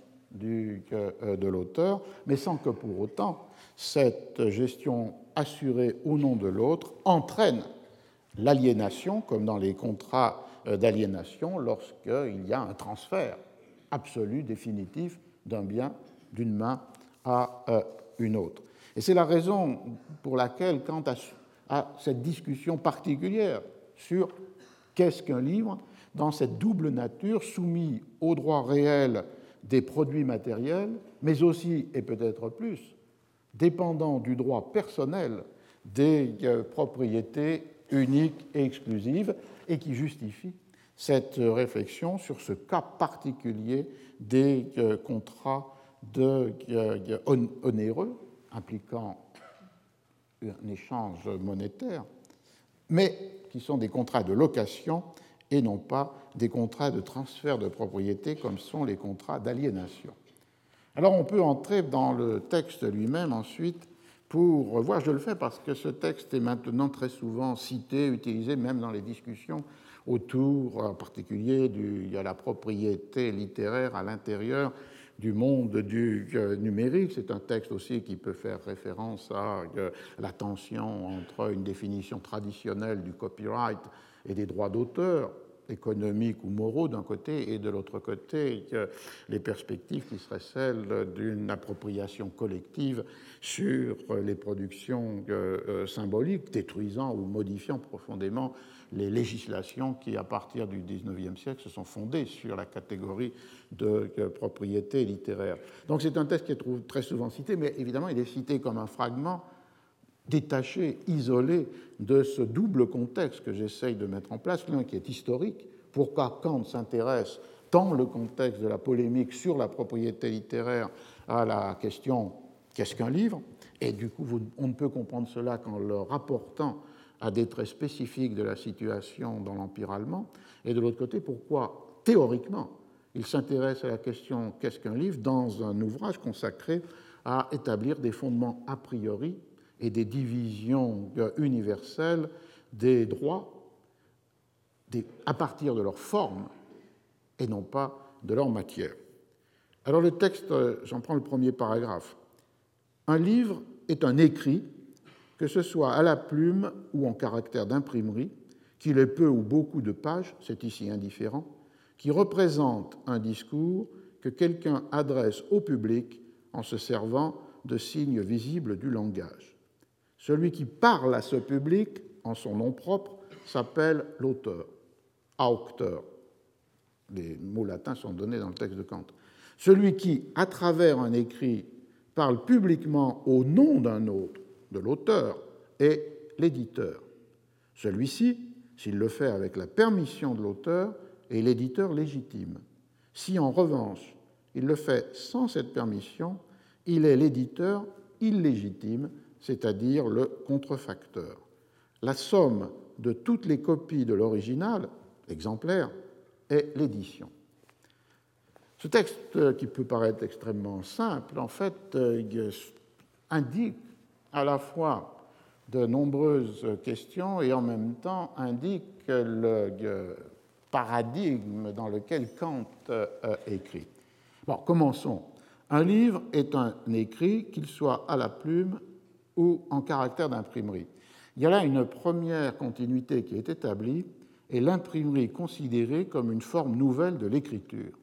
euh, de l'auteur, mais sans que pour autant cette gestion assurée au nom de l'autre entraîne l'aliénation, comme dans les contrats euh, d'aliénation, lorsqu'il y a un transfert absolu, définitif d'un bien d'une main à euh, une autre. Et c'est la raison pour laquelle, quant à cette discussion particulière sur qu'est-ce qu'un livre, dans cette double nature soumis au droit réel des produits matériels, mais aussi, et peut-être plus, dépendant du droit personnel des euh, propriétés uniques et exclusives, et qui justifie cette réflexion sur ce cas particulier des euh, contrats euh, onéreux impliquant un échange monétaire, mais qui sont des contrats de location et non pas des contrats de transfert de propriété comme sont les contrats d'aliénation. Alors on peut entrer dans le texte lui-même ensuite pour voir, je le fais parce que ce texte est maintenant très souvent cité, utilisé même dans les discussions autour en particulier de la propriété littéraire à l'intérieur du monde du euh, numérique. C'est un texte aussi qui peut faire référence à euh, la tension entre une définition traditionnelle du copyright et des droits d'auteur économiques ou moraux d'un côté et de l'autre côté les perspectives qui seraient celles d'une appropriation collective sur les productions euh, euh, symboliques, détruisant ou modifiant profondément les législations qui, à partir du XIXe siècle, se sont fondées sur la catégorie de euh, propriété littéraire. Donc c'est un texte qui est très souvent cité, mais évidemment il est cité comme un fragment détaché, isolé de ce double contexte que j'essaye de mettre en place, l'un qui est historique, pourquoi Kant s'intéresse dans le contexte de la polémique sur la propriété littéraire à la question qu'est-ce qu'un livre? Et du coup, on ne peut comprendre cela qu'en le rapportant à des traits spécifiques de la situation dans l'Empire allemand. Et de l'autre côté, pourquoi théoriquement il s'intéresse à la question qu'est-ce qu'un livre dans un ouvrage consacré à établir des fondements a priori et des divisions universelles des droits à partir de leur forme et non pas de leur matière. Alors le texte, euh, j'en prends le premier paragraphe. Un livre est un écrit, que ce soit à la plume ou en caractère d'imprimerie, qu'il ait peu ou beaucoup de pages, c'est ici indifférent, qui représente un discours que quelqu'un adresse au public en se servant de signes visibles du langage. Celui qui parle à ce public en son nom propre s'appelle l'auteur, aucteur. Les mots latins sont donnés dans le texte de Kant. Celui qui, à travers un écrit, parle publiquement au nom d'un autre, de l'auteur, est l'éditeur. Celui-ci, s'il le fait avec la permission de l'auteur, est l'éditeur légitime. Si en revanche il le fait sans cette permission, il est l'éditeur illégitime c'est-à-dire le contrefacteur. La somme de toutes les copies de l'original, exemplaire, est l'édition. Ce texte, euh, qui peut paraître extrêmement simple, en fait, euh, indique à la fois de nombreuses questions et en même temps indique le euh, paradigme dans lequel Kant écrit. Bon, commençons. Un livre est un écrit, qu'il soit à la plume, ou en caractère d'imprimerie. Il y a là une première continuité qui est établie et l'imprimerie considérée comme une forme nouvelle de l'écriture.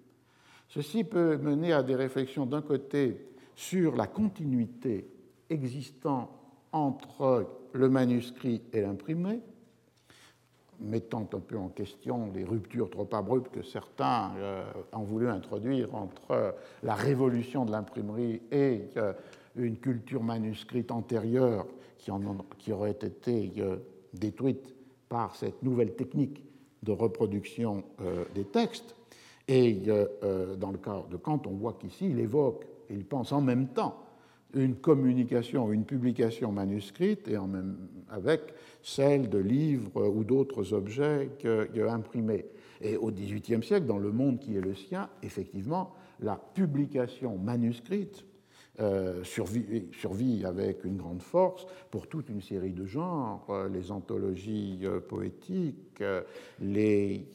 Ceci peut mener à des réflexions d'un côté sur la continuité existant entre le manuscrit et l'imprimé, mettant un peu en question les ruptures trop abruptes que certains euh, ont voulu introduire entre la révolution de l'imprimerie et euh, une culture manuscrite antérieure qui, aurait été euh, détruite par cette nouvelle technique de reproduction euh, des textes. Et euh, dans le cas de Kant, on voit qu'ici, il évoque il pense en même temps une communication, une publication manuscrite et en même avec celle de livres ou d'autres objets imprimés. Et au XVIIIe siècle, dans le monde qui est le sien, effectivement, la publication manuscrite euh, survit, avec une grande force pour toute une série de genres, euh, les anthologies euh, poétiques, les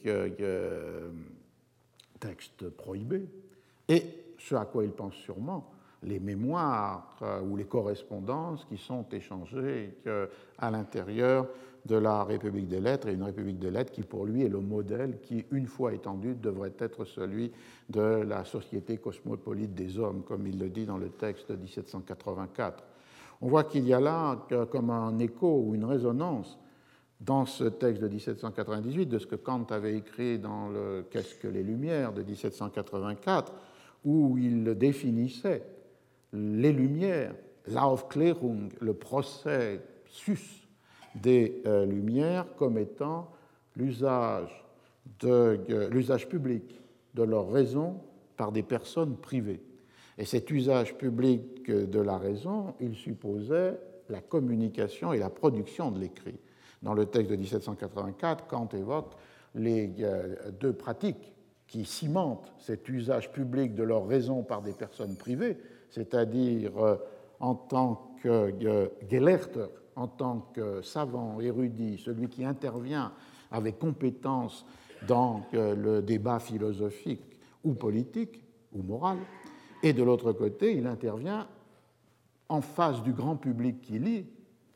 textes prohibés, et ce à quoi il pense sûrement, les mémoires ou les correspondances qui sont échangées à l'intérieur de la République des lettres, et une République des lettres qui pour lui est le modèle qui, une fois étendu, devrait être celui de la société cosmopolite des hommes, comme il le dit dans le texte de 1784. On voit qu'il y a là comme un écho ou une résonance dans ce texte de 1798 de ce que Kant avait écrit dans le Qu'est-ce que les Lumières de 1784, où il définissait les Lumières, l'Aufklärung, le procès sus des euh, Lumières comme étant l'usage euh, l'usage public de leur raison par des personnes privées. Et cet usage public de la raison, il supposait la communication et la production de l'écrit. Dans le texte de 1784, Kant évoque les euh, deux pratiques qui cimentent cet usage public de leur raison par des personnes privées, c'est-à-dire en tant que Gelehrter, en tant que savant, érudit, celui qui intervient avec compétence dans le débat philosophique ou politique ou moral, et de l'autre côté, il intervient en face du grand public qui lit,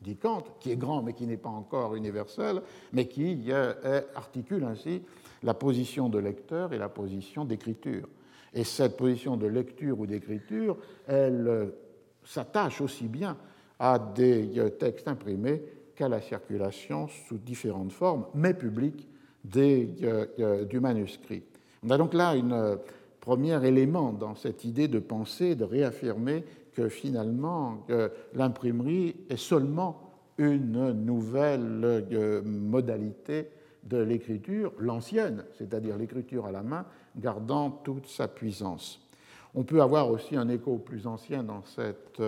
dit Kant, qui est grand mais qui n'est pas encore universel, mais qui euh, articule ainsi la position de lecteur et la position d'écriture. Et cette position de lecture ou d'écriture, elle euh, s'attache aussi bien à des euh, textes imprimés qu'à la circulation sous différentes formes, mais publiques, euh, euh, du manuscrit. On a donc là un premier élément dans cette idée de penser, de réaffirmer que finalement l'imprimerie est seulement une nouvelle modalité de l'écriture, l'ancienne, c'est-à-dire l'écriture à la main, gardant toute sa puissance. On peut avoir aussi un écho plus ancien dans cette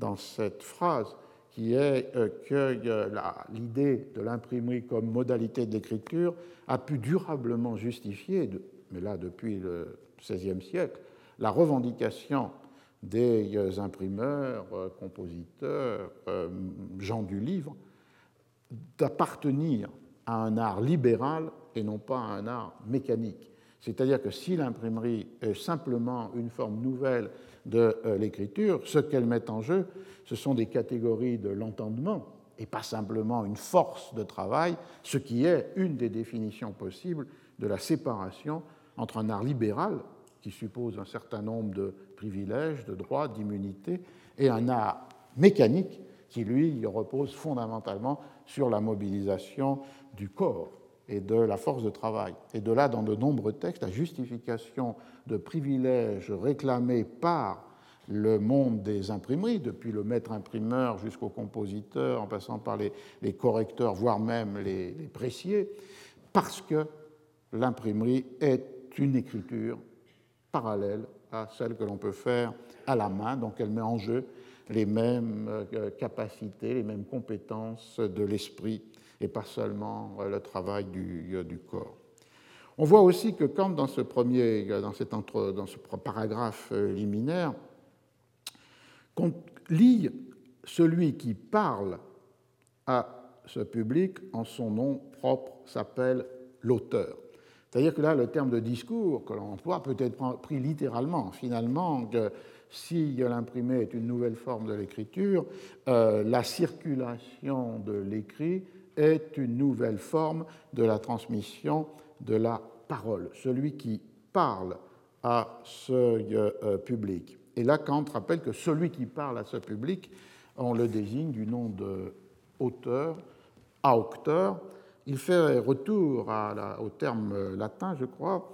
dans cette phrase, qui est euh, que l'idée de l'imprimerie comme modalité d'écriture a pu durablement justifier, mais là depuis le XVIe siècle, la revendication des euh, imprimeurs, euh, compositeurs, gens du livre, d'appartenir à un art libéral et non pas à un art mécanique. C'est-à-dire que si l'imprimerie est simplement une forme nouvelle de euh, l'écriture, ce qu'elle met en jeu, ce sont des catégories de l'entendement et pas simplement une force de travail, ce qui est une des définitions possibles de la séparation entre un art libéral, qui suppose un certain nombre de privilèges, de droits, d'immunités, et un art mécanique, qui lui repose fondamentalement sur la mobilisation du corps et de la force de travail. Et de là, dans de nombreux textes, la justification de privilèges réclamés par le monde des imprimeries, depuis le maître imprimeur jusqu'au compositeur, en passant par les, correcteurs, voire même les, les pressiers, parce que l'imprimerie est une écriture parallèle à celle que l'on peut faire à la main, donc elle met en jeu les mêmes euh, capacités, les mêmes compétences de l'esprit et pas seulement euh, le travail du, euh, du, corps. On voit aussi que quand dans ce premier, euh, dans, cet entre, dans ce paragraphe liminaire, lit celui qui parle à ce public en son nom propre s'appelle l'auteur. C'est-à-dire que là, le terme de discours que l'on emploie peut être pris littéralement. Finalement, que si l'imprimé est une nouvelle forme de l'écriture, la circulation de l'écrit est une nouvelle forme de la transmission de la parole, celui qui parle à ce euh, public. Et là, Kant rappelle que celui qui parle à ce public, on le désigne du nom de auteur, aucteur. Il fait retour au terme latin, je crois,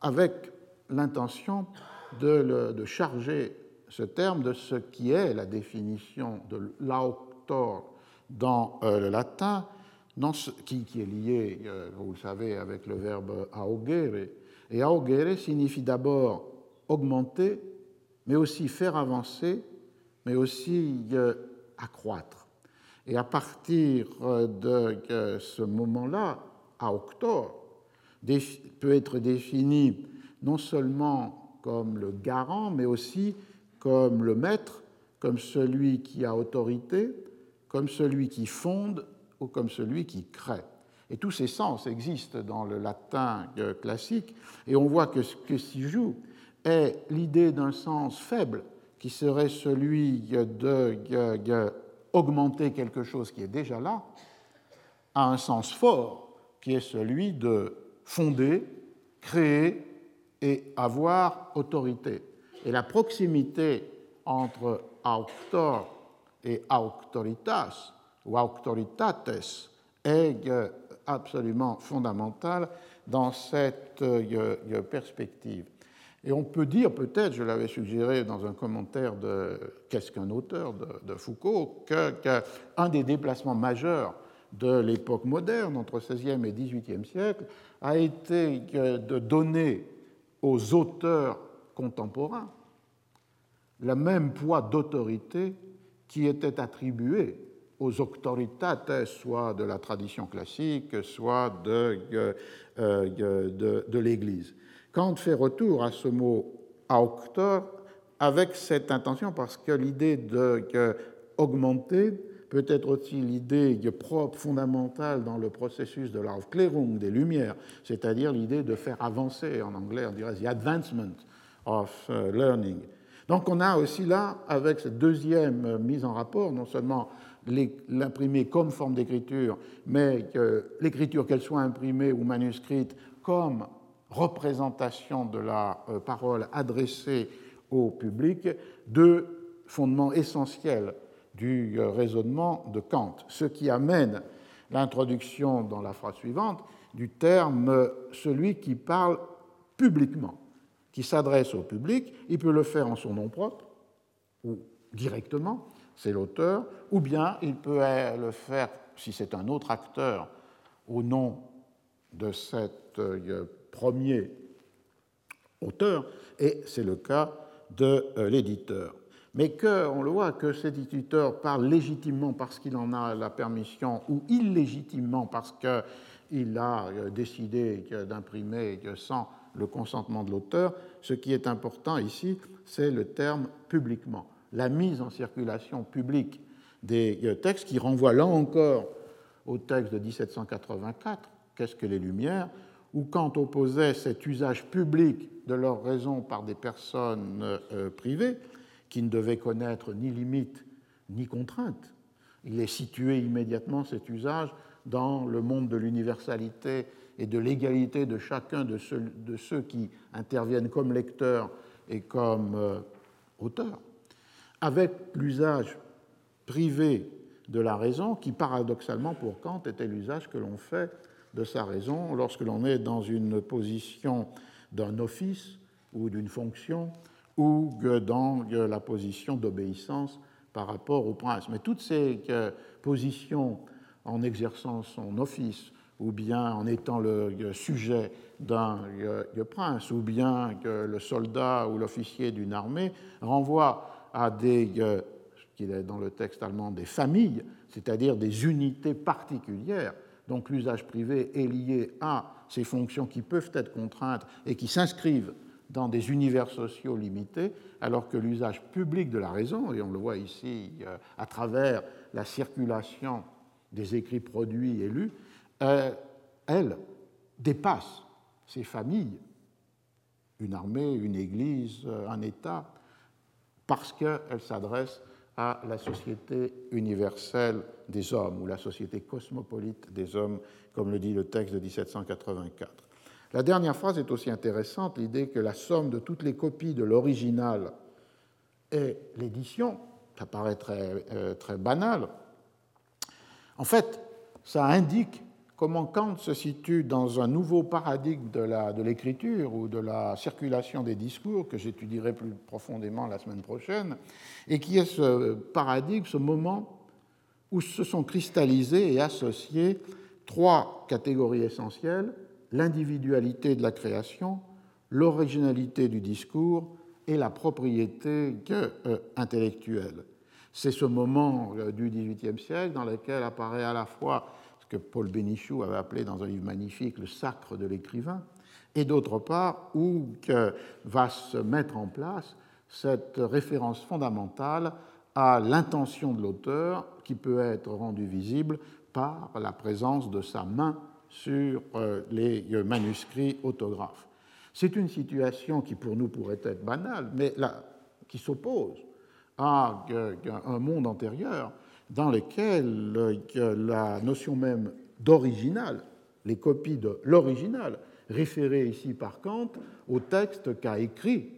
avec l'intention de, de, charger ce terme de ce qui est la définition de l'auctor dans euh, le latin, qui, est lié, euh, vous le savez, avec le verbe augere. Et augere signifie d'abord augmenter, mais aussi faire avancer, mais aussi euh, accroître. Et à partir de ce moment-là, auctor peut être défini non seulement comme le garant, mais aussi comme le maître, comme celui qui a autorité, comme celui qui fonde ou comme celui qui crée. Et tous ces sens existent dans le latin classique, et on voit que ce que s'y joue est l'idée d'un sens faible, qui serait celui de, augmenter quelque chose qui est déjà là, à un sens fort, qui est celui de fonder, créer et avoir autorité. Et la proximité entre auctor et auctoritas, ou auctoritates, est absolument fondamentale dans cette euh, perspective. Et on peut dire peut-être, je l'avais suggéré dans un commentaire de Qu'est-ce qu'un auteur de, Foucault, qu'un des déplacements majeurs de l'époque moderne, entre XVIe et XVIIIe siècle, a été de donner aux auteurs contemporains le même poids d'autorité qui était attribué aux auctoritates, soit de la tradition classique, soit de, euh, de, de l'Église. Kant fait retour à ce mot auctor avec cette intention parce que l'idée de augmenter peut être aussi l'idée propre, fondamentale dans le processus de l'Aufklärung, des Lumières, c'est-à-dire l'idée de faire avancer, en anglais on dirait the advancement of uh, learning. Donc on a aussi là, avec cette deuxième mise en rapport, non seulement l'imprimer comme forme d'écriture, mais l'écriture, qu'elle soit imprimée ou manuscrite, comme représentation de la euh, parole adressée au public, deux fondements essentiels du euh, raisonnement de Kant, ce qui amène l'introduction dans la phrase suivante du terme euh, celui qui parle publiquement, qui s'adresse au public, il peut le faire en son nom propre ou directement, c'est l'auteur, ou bien il peut le faire, si c'est un autre acteur, au nom de cette premier auteur, et c'est le cas de euh, l'éditeur. Mais que, on le voit, que cet éditeur parle légitimement parce qu'il en a la permission ou illégitimement parce qu'il a euh, décidé d'imprimer sans le consentement de l'auteur, ce qui est important ici, c'est le terme publiquement. La mise en circulation publique des euh, textes qui renvoie là encore au texte de 1784, Qu'est-ce que les Lumières? ou quand opposait cet usage public de leur raison par des personnes euh, privées, qui ne devaient connaître ni limites ni contraintes. Il est situé immédiatement, cet usage, dans le monde de l'universalité et de l'égalité de chacun de ceux, qui interviennent comme lecteurs et comme euh, auteurs, avec l'usage privé de la raison qui, paradoxalement, pour Kant, était l'usage que l'on fait de sa raison lorsque l'on est dans une position d'un office ou d'une fonction ou dans la position d'obéissance par rapport au prince. Mais toutes ces euh, positions en exerçant son office ou bien en étant le sujet d'un euh, prince, ou bien le soldat ou l'officier d'une armée renvoient à euh, ce qu'il est dans le texte allemand, des familles, c'est-à-dire des unités particulières. Donc l'usage privé est lié à ces fonctions qui peuvent être contraintes et qui s'inscrivent dans des univers sociaux limités, alors que l'usage public de la raison, et on le voit ici euh, à travers la circulation des écrits produits et lus, euh, elle dépasse ces familles, une armée, une église, euh, un État, parce qu'elle s'adresse à la société universelle des hommes, ou la société cosmopolite des hommes, comme le dit le texte de 1784. La dernière phrase est aussi intéressante, l'idée que la somme de toutes les copies de l'original est l'édition, ça paraît très, euh, très banal. En fait, ça indique comment Kant se situe dans un nouveau paradigme de l'écriture ou de la circulation des discours, que j'étudierai plus profondément la semaine prochaine, et qui est ce paradigme, ce moment où se sont cristallisées et associées trois catégories essentielles, l'individualité de la création, l'originalité du discours et la propriété euh, intellectuelle. C'est ce moment euh, du XVIIIe siècle dans lequel apparaît à la fois que Paul Bénichou avait appelé dans un livre magnifique le sacre de l'écrivain, et d'autre part où va se mettre en place cette référence fondamentale à l'intention de l'auteur qui peut être rendue visible par la présence de sa main sur euh, les manuscrits autographes. C'est une situation qui pour nous pourrait être banale, mais qui s'oppose à un monde antérieur dans lequel euh, la notion même d'original, les copies de l'original, référées ici par Kant au texte qu'a écrit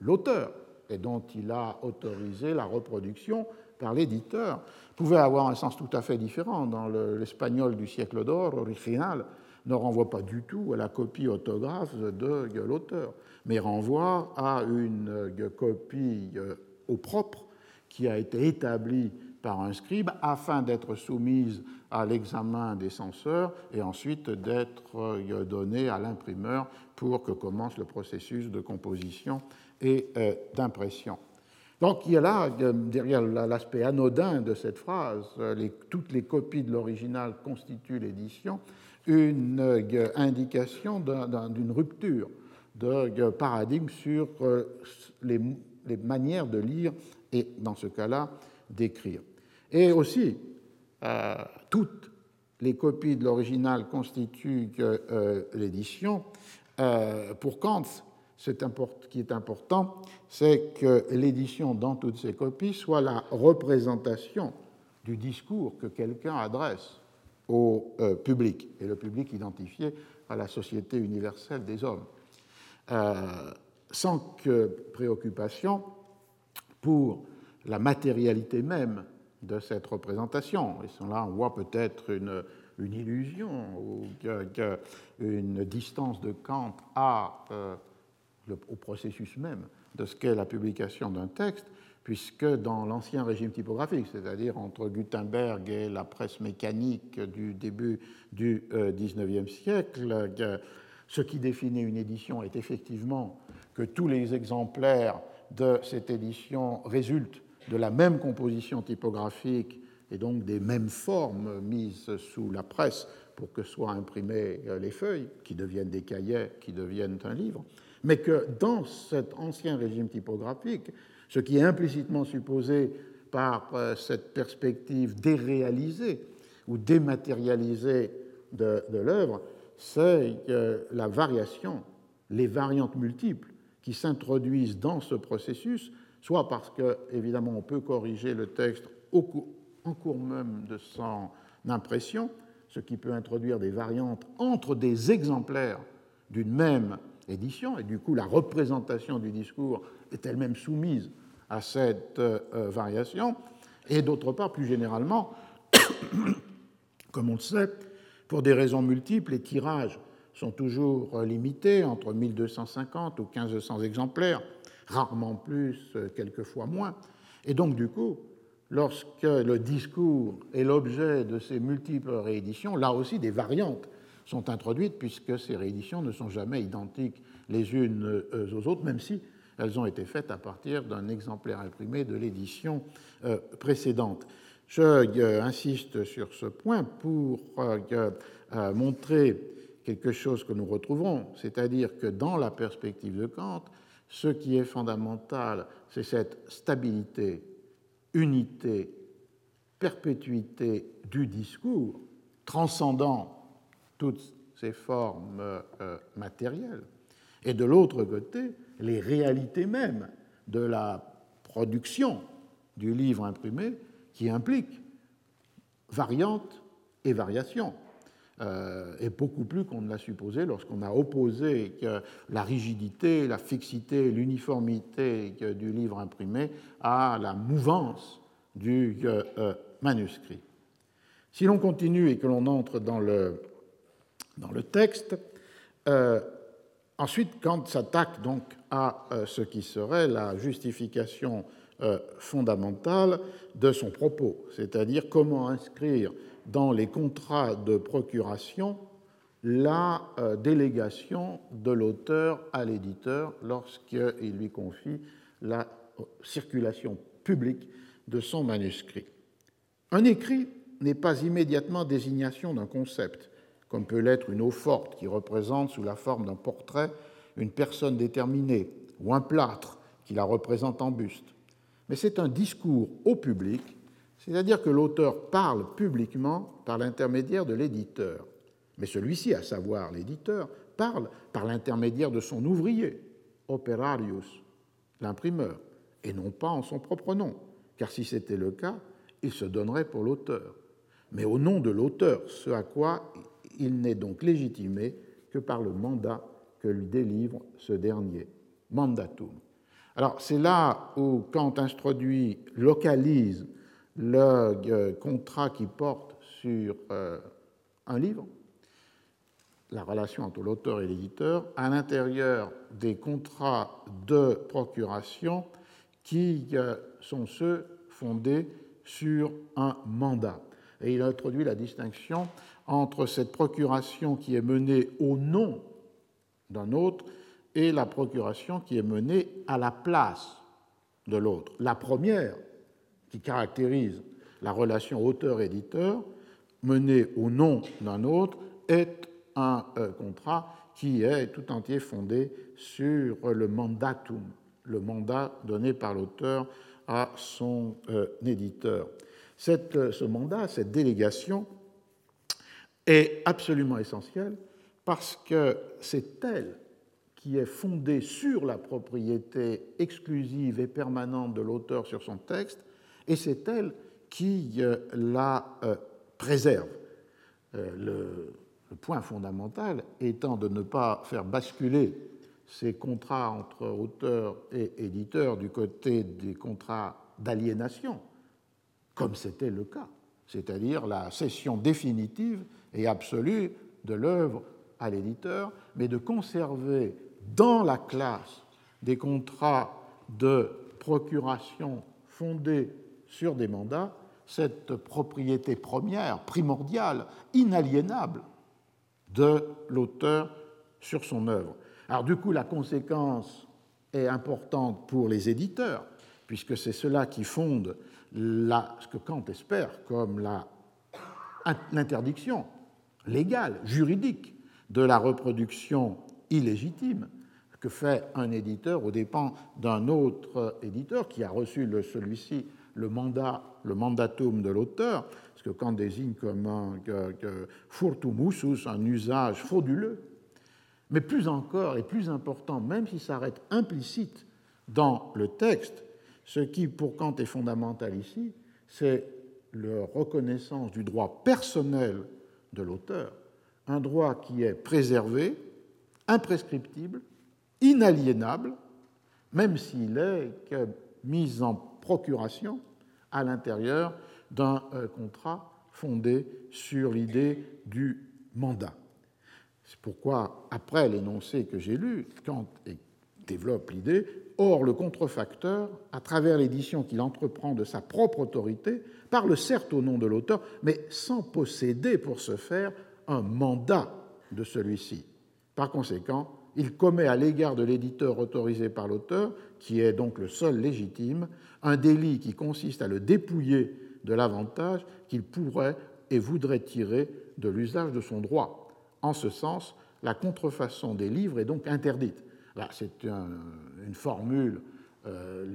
l'auteur et dont il a autorisé la reproduction par l'éditeur, pouvait avoir un sens tout à fait différent. Dans l'espagnol du siècle d'or, original ne renvoie pas du tout à la copie autographe de l'auteur, mais renvoie à une copie euh, au propre qui a été établie par un scribe afin d'être soumise à l'examen des censeurs et ensuite d'être euh, donnée à l'imprimeur pour que commence le processus de composition et euh, d'impression. Donc il y a là, derrière l'aspect anodin de cette phrase, toutes les copies de l'original constituent l'édition, une euh, indication d'une rupture de paradigme sur euh, les, manières de lire et, dans ce cas-là, d'écrire. Et aussi, euh, toutes les copies de l'original constituent l'édition. pour Kant, ce qui est important, c'est que l'édition dans toutes ces copies soit la représentation du discours que quelqu'un adresse au euh, public, et le public identifié à la société universelle des hommes, euh, sans préoccupation pour la matérialité même de cette représentation. Et là, on voit peut-être une, illusion ou une distance de Kant à, euh, au processus même de ce qu'est la publication d'un texte, puisque dans l'ancien régime typographique, c'est-à-dire entre Gutenberg et la presse mécanique du début du XIXe euh, siècle, ce qui définit une édition est effectivement que tous les exemplaires de cette édition résultent de la même composition typographique et donc des mêmes formes mises sous la presse pour que soient imprimées euh, les feuilles, qui deviennent des cahiers, qui deviennent un livre, mais que dans cet ancien régime typographique, ce qui est implicitement supposé par euh, cette perspective déréalisée ou dématérialisée de, l'œuvre, c'est la variation, les variantes multiples qui s'introduisent dans ce processus, soit parce que, évidemment, on peut corriger le texte en cours même de son impression, ce qui peut introduire des variantes entre des exemplaires d'une même édition, et du coup la représentation du discours est elle-même soumise à cette euh, variation, et d'autre part, plus généralement, comme on le sait, pour des raisons multiples, les tirages sont toujours limités entre 1250 ou 1500 exemplaires, rarement plus, euh, quelquefois moins, et donc du coup, lorsque le discours est l'objet de ces multiples rééditions, là aussi des variantes sont introduites puisque ces rééditions ne sont jamais identiques les unes euh, aux autres, même si elles ont été faites à partir d'un exemplaire imprimé de l'édition euh, précédente. Je insiste sur ce point pour montrer quelque chose que nous retrouvons, c'est-à-dire que dans la perspective de Kant, ce qui est fondamental, c'est cette stabilité, unité, perpétuité du discours, transcendant toutes ces formes euh, matérielles, et de l'autre côté, les réalités mêmes de la production du livre imprimé qui impliquent variantes et variations. Euh, et beaucoup plus qu'on ne l'a supposé lorsqu'on a opposé la rigidité, la fixité, l'uniformité du livre imprimé à la mouvance du euh, manuscrit. Si l'on continue et que l'on entre dans le dans le texte. Euh, ensuite, Kant s'attaque donc à euh, ce qui serait la justification euh, fondamentale de son propos, c'est-à-dire comment inscrire dans les contrats de procuration la délégation de l'auteur à l'éditeur lorsqu'il lui confie la circulation publique de son manuscrit. Un écrit n'est pas immédiatement désignation d'un concept, comme peut l'être une eau forte qui représente sous la forme d'un portrait une personne déterminée, ou un plâtre qui la représente en buste. Mais c'est un discours au public, c'est-à-dire que l'auteur parle publiquement par l'intermédiaire de l'éditeur. Mais celui-ci, à savoir l'éditeur, parle par l'intermédiaire de son ouvrier, operarius, l'imprimeur, et non pas en son propre nom, car si c'était le cas, il se donnerait pour l'auteur. Mais au nom de l'auteur, ce à quoi il n'est donc légitimé que par le mandat que lui délivre ce dernier, mandatum. Alors c'est là où Kant introduit, localise le euh, contrat qui porte sur euh, un livre, la relation entre l'auteur et l'éditeur, à l'intérieur des contrats de procuration qui euh, sont ceux fondés sur un mandat. Et il introduit la distinction entre cette procuration qui est menée au nom d'un autre et la procuration qui est menée à la place de l'autre. La première, qui caractérise la relation auteur-éditeur, menée au nom d'un autre, est un euh, contrat qui est tout entier fondé sur le mandatum, le mandat donné par l'auteur à son euh, éditeur. Cette, euh, ce mandat, cette délégation, est absolument essentielle parce que c'est elle qui est fondée sur la propriété exclusive et permanente de l'auteur sur son texte, et c'est elle qui euh, la préserve. Le, le point fondamental étant de ne pas faire basculer ces contrats entre auteurs et éditeurs du côté des contrats d'aliénation, comme c'était le cas, c'est-à-dire la cession définitive et absolue de l'œuvre à l'éditeur, mais de conserver dans la classe des contrats de procuration fondés sur des mandats cette propriété première, primordiale, inaliénable de l'auteur sur son œuvre. Alors du coup, la conséquence est importante pour les éditeurs, puisque c'est cela qui fonde ce que Kant espère comme l'interdiction légale, juridique, de la reproduction illégitime que fait un éditeur aux dépens d'un autre éditeur qui a reçu celui-ci le mandat, le mandatum de l'auteur, ce que Kant désigne comme un furtumusus, un usage frauduleux, mais plus encore et plus important, même si ça reste implicite dans le texte, ce qui pour Kant est fondamental ici, c'est la reconnaissance du droit personnel de l'auteur, un droit qui est préservé, imprescriptible, inaliénable, même s'il est mis en procuration à l'intérieur d'un euh, contrat fondé sur l'idée du mandat. C'est pourquoi, après l'énoncé que j'ai lu, Kant développe l'idée Or, le contrefacteur, à travers l'édition qu'il entreprend de sa propre autorité, parle certes au nom de l'auteur, mais sans posséder pour ce faire un mandat de celui-ci. Par conséquent, il commet à l'égard de l'éditeur autorisé par l'auteur, qui est donc le seul légitime, un délit qui consiste à le dépouiller de l'avantage qu'il pourrait et voudrait tirer de l'usage de son droit. En ce sens, la contrefaçon des livres est donc interdite. C'est une formule euh,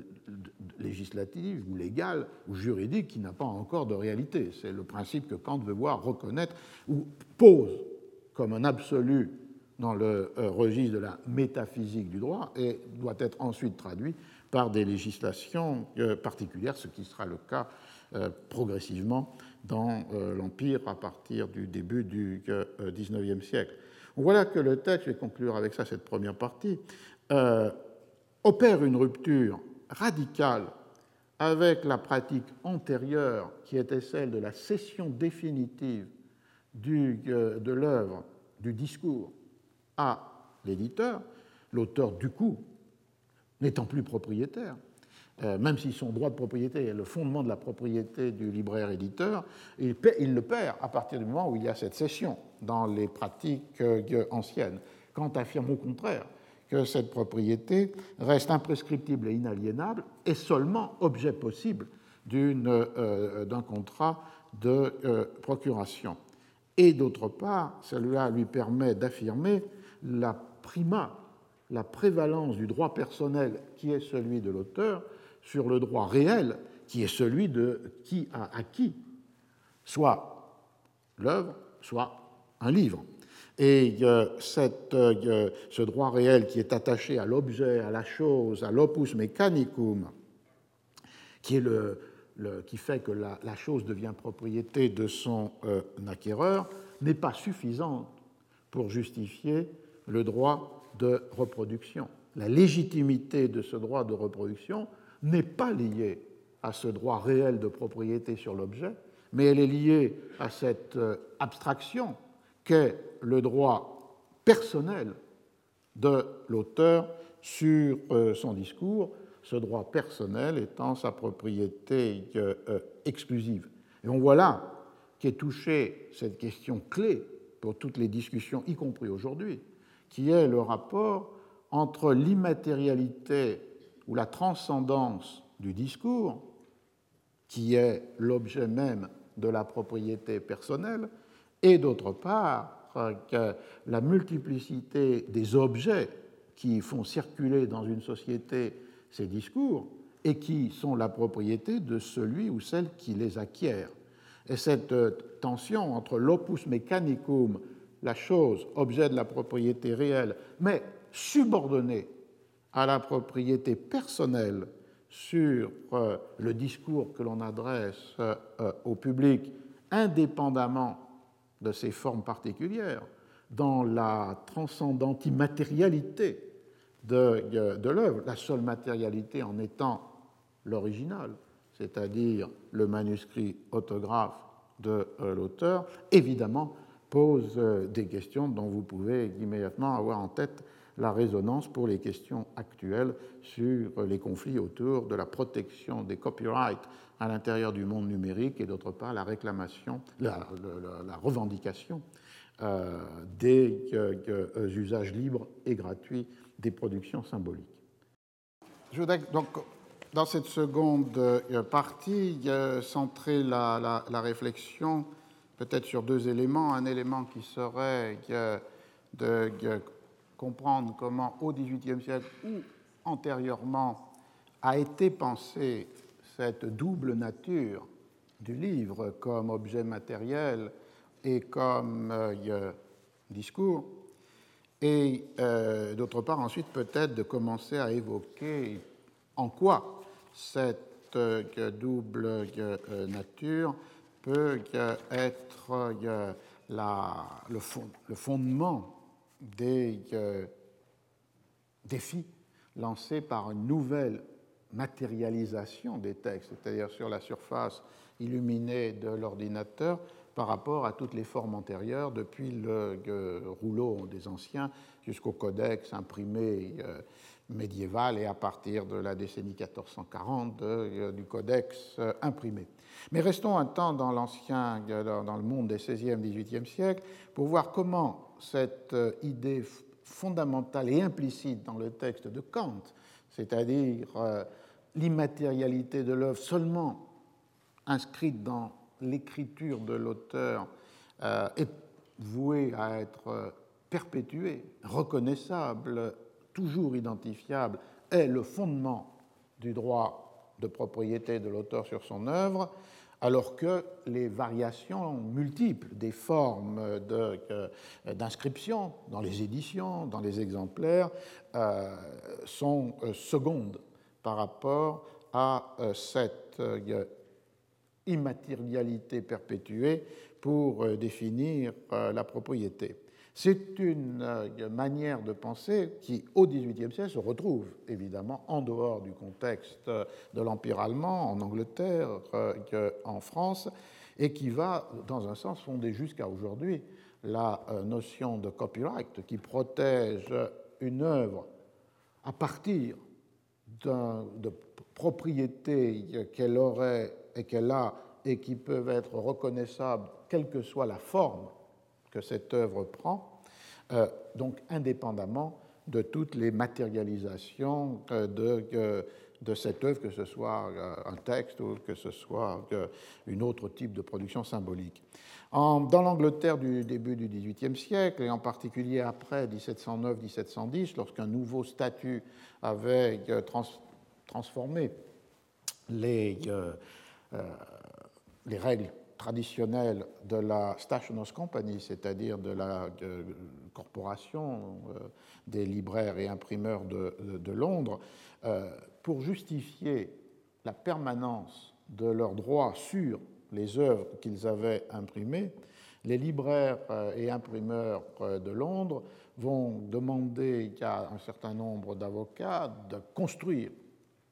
législative ou légale ou juridique qui n'a pas encore de réalité. C'est le principe que Kant veut voir reconnaître ou pose comme un absolu dans le euh, registre de la métaphysique du droit et doit être ensuite traduit par des législations euh, particulières, ce qui sera le cas euh, progressivement dans l'Empire à partir du début du XIXe siècle. Voilà que le texte, je vais conclure avec ça cette première partie, opère une rupture radicale avec la pratique antérieure qui était celle de la cession définitive de l'œuvre, du discours à l'éditeur, l'auteur du coup n'étant plus propriétaire, euh, même si son droit de propriété est le fondement de la propriété du libraire-éditeur, il, le perd à partir du moment où il y a cette cession dans les pratiques euh, anciennes. Kant affirme au contraire que cette propriété reste imprescriptible et inaliénable et seulement objet possible euh, d'un contrat de procuration. et d'autre part, cela lui permet d'affirmer la prima, la prévalence du droit personnel qui est celui de l'auteur sur le droit réel qui est celui de qui a acquis soit l'œuvre, soit un livre. Et euh, cette, euh, ce droit réel qui est attaché à l'objet, à la chose, à l'opus mechanicum, qui, est le, qui fait que la, chose devient propriété de son euh, acquéreur, n'est pas suffisante pour justifier le droit de reproduction. La légitimité de ce droit de reproduction n'est pas liée à ce droit réel de propriété sur l'objet, mais elle est liée à cette euh, abstraction qu'est le droit personnel de l'auteur sur euh, son discours, ce droit personnel étant sa propriété euh, exclusive. Et on voit là qu'est touchée cette question clé pour toutes les discussions, y compris aujourd'hui, qui est le rapport entre l'immatérialité ou la transcendance du discours, qui est l'objet même de la propriété personnelle, et d'autre part la multiplicité des objets qui font circuler dans une société ces discours et qui sont la propriété de celui ou celle qui les acquiert. Et cette tension entre l'opus mechanicum, la chose, objet de la propriété réelle, mais subordonnée à la propriété personnelle sur euh, le discours que l'on adresse euh, au public, indépendamment de ses formes particulières, dans la transcendante immatérialité de, l'œuvre, la seule matérialité en étant l'original, c'est-à-dire le manuscrit autographe de euh, l'auteur, évidemment pose des questions dont vous pouvez immédiatement avoir en tête la résonance pour les questions actuelles sur les conflits autour de la protection des copyrights à l'intérieur du monde numérique et d'autre part la réclamation, la, revendication euh, des euh, usages libres et gratuits des productions symboliques. Je voudrais donc, dans cette seconde euh, partie, centrer la réflexion peut-être sur deux éléments. Un élément qui serait de comprendre comment au XVIIIe siècle ou antérieurement a été pensée cette double nature du livre comme objet matériel et comme euh, discours, et euh, d'autre part ensuite peut-être de commencer à évoquer en quoi cette euh, double nature peut être la, le, le fondement des euh, défis lancés par une nouvelle matérialisation des textes, c'est-à-dire sur la surface illuminée de l'ordinateur par rapport à toutes les formes antérieures, depuis le euh, rouleau des anciens jusqu'au codex imprimé euh, médiéval et à partir de la décennie 1440 du codex imprimé. Mais restons un temps dans l'ancien, dans le monde des 16e, 18e siècles, pour voir comment cette euh, idée fondamentale et implicite dans le texte de Kant, c'est-à-dire euh, l'immatérialité de l'œuvre seulement inscrite dans l'écriture de l'auteur, euh, est vouée à être perpétuée, reconnaissable, toujours identifiable, est le fondement du droit de propriété de l'auteur sur son œuvre, alors que les variations multiples des formes euh, d'inscription dans les éditions, dans les exemplaires, euh, sont euh, secondes par rapport à cette immatérialité perpétuée pour définir la propriété. C'est une euh, manière de penser qui, au XVIIIe siècle, se retrouve évidemment en dehors du contexte de l'Empire allemand, en Angleterre, euh, en France, et qui va, dans un sens, fonder jusqu'à aujourd'hui la euh, notion de copyright qui protège une œuvre à partir de propriétés qu'elle aurait et qu'elle a et qui peuvent être reconnaissables quelle que soit la forme que cette œuvre prend, euh, donc indépendamment de toutes les matérialisations euh, de, cette œuvre, que ce soit un texte ou que ce soit un autre type de production symbolique. dans l'Angleterre du début du XVIIIe siècle, et en particulier après 1709-1710, lorsqu'un nouveau statut avait transformé les, les règles traditionnelle de la Stationers Company, c'est-à-dire de la corporation euh, des libraires et imprimeurs de, Londres, euh, pour justifier la permanence de leurs droits sur les œuvres qu'ils avaient imprimées, les libraires euh, et imprimeurs de Londres vont demander à un certain nombre d'avocats de construire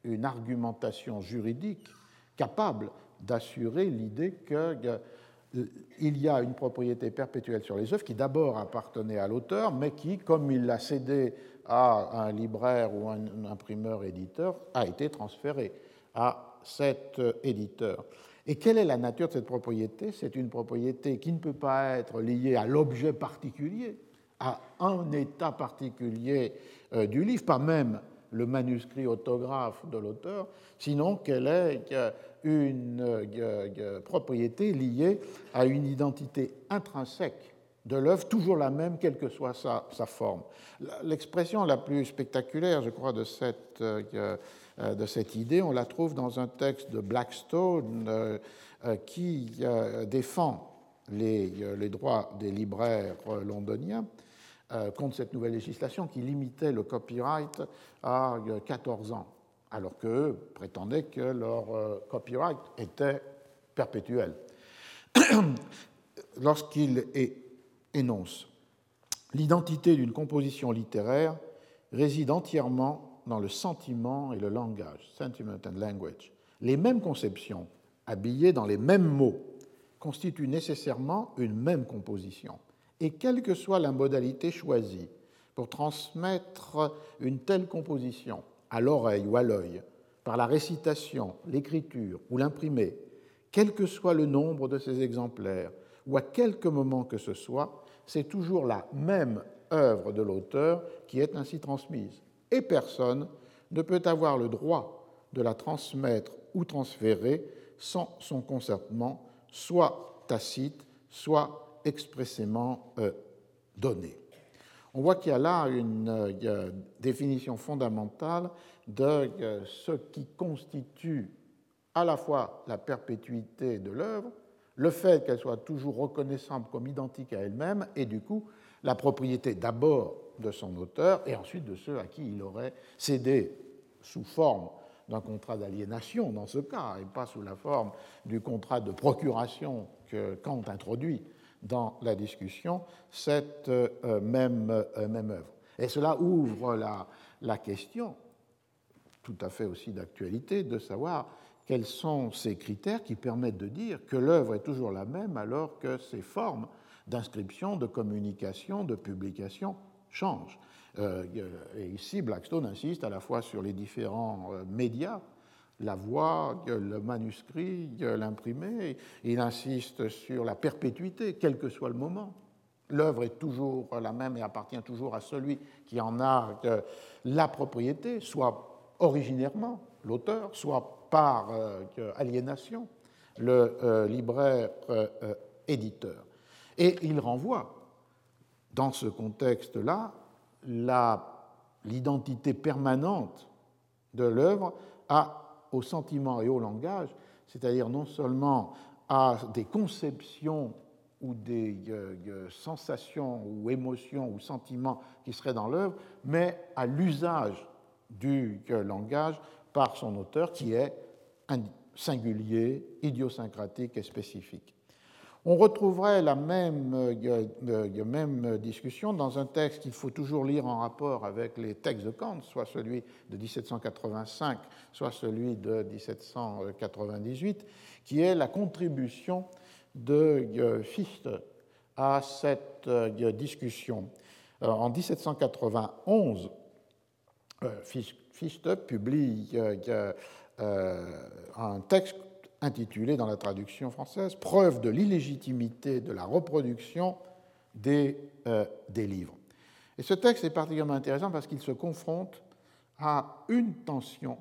une argumentation juridique capable d'assurer l'idée qu'il y a une propriété perpétuelle sur les œuvres qui d'abord appartenait à l'auteur, mais qui, comme il l'a cédé à un libraire ou un imprimeur-éditeur, a été transférée à cet éditeur. Et quelle est la nature de cette propriété? C'est une propriété qui ne peut pas être liée à l'objet particulier, à un état particulier euh, du livre, pas même le manuscrit autographe de l'auteur, sinon qu'elle est une euh, euh, propriété liée à une identité intrinsèque de l'œuvre, toujours la même, quelle que soit sa, forme. L'expression la plus spectaculaire, je crois, de cette, euh, de cette idée, on la trouve dans un texte de Blackstone qui défend les, les, droits des libraires londoniens contre cette nouvelle législation qui limitait le copyright à 14 ans alors qu'eux prétendaient que leur euh, copyright était perpétuel. Lorsqu'il énonce L'identité d'une composition littéraire réside entièrement dans le sentiment et le langage, sentiment and language. Les mêmes conceptions, habillées dans les mêmes mots, constituent nécessairement une même composition. Et quelle que soit la modalité choisie pour transmettre une telle composition, à l'oreille ou à l'œil, par la récitation, l'écriture ou l'imprimé, quel que soit le nombre de ces exemplaires, ou à quelque moment que ce soit, c'est toujours la même œuvre de l'auteur qui est ainsi transmise. Et personne ne peut avoir le droit de la transmettre ou transférer sans son consentement, soit tacite, soit expressément euh, donné on voit qu'il y a là une euh, définition fondamentale de euh, ce qui constitue à la fois la perpétuité de l'œuvre, le fait qu'elle soit toujours reconnaissable comme identique à elle-même, et du coup la propriété d'abord de son auteur et ensuite de ceux à qui il aurait cédé sous forme d'un contrat d'aliénation dans ce cas, et pas sous la forme du contrat de procuration que Kant introduit dans la discussion cette euh, même, euh, même œuvre. Et cela ouvre la, la question, tout à fait aussi d'actualité, de savoir quels sont ces critères qui permettent de dire que l'œuvre est toujours la même alors que ses formes d'inscription, de communication, de publication changent. Euh, et ici, Blackstone insiste à la fois sur les différents médias la voix, le manuscrit, l'imprimé. Il insiste sur la perpétuité, quel que soit le moment. L'œuvre est toujours la même et appartient toujours à celui qui en a la propriété, soit originairement l'auteur, soit par euh, aliénation le euh, libraire euh, éditeur. Et il renvoie, dans ce contexte-là, l'identité permanente de l'œuvre à au sentiment et au langage, c'est-à-dire non seulement à des conceptions ou des euh, euh, sensations ou émotions ou sentiments qui seraient dans l'œuvre, mais à l'usage du euh, langage par son auteur qui est singulier, idiosyncratique et spécifique. On retrouverait la même, euh, même, discussion dans un texte qu'il faut toujours lire en rapport avec les textes de Kant, soit celui de 1785, soit celui de 1798, qui est la contribution de euh, Fichte à cette euh, discussion. En 1791, Fichte publie un texte intitulé dans la traduction française Preuve de l'illégitimité de la reproduction des, euh, livres. Et ce texte est particulièrement intéressant parce qu'il se confronte à une tension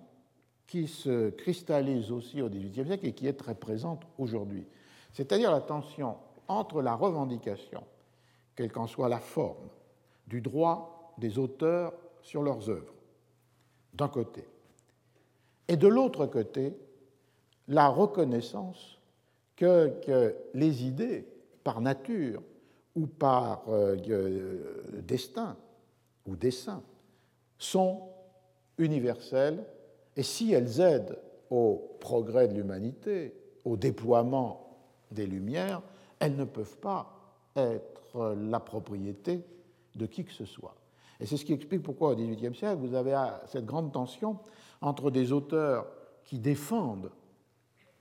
qui se cristallise aussi au XVIIIe siècle et qui est très présente aujourd'hui. C'est-à-dire la tension entre la revendication, quelle qu'en soit la forme, du droit des auteurs sur leurs œuvres, d'un côté, et de l'autre côté, la reconnaissance que, les idées, par nature ou par euh, euh, destin ou dessein, sont universelles et si elles aident au progrès de l'humanité, au déploiement des Lumières, elles ne peuvent pas être la propriété de qui que ce soit. Et c'est ce qui explique pourquoi au XVIIIe siècle, vous avez cette grande tension entre des auteurs qui défendent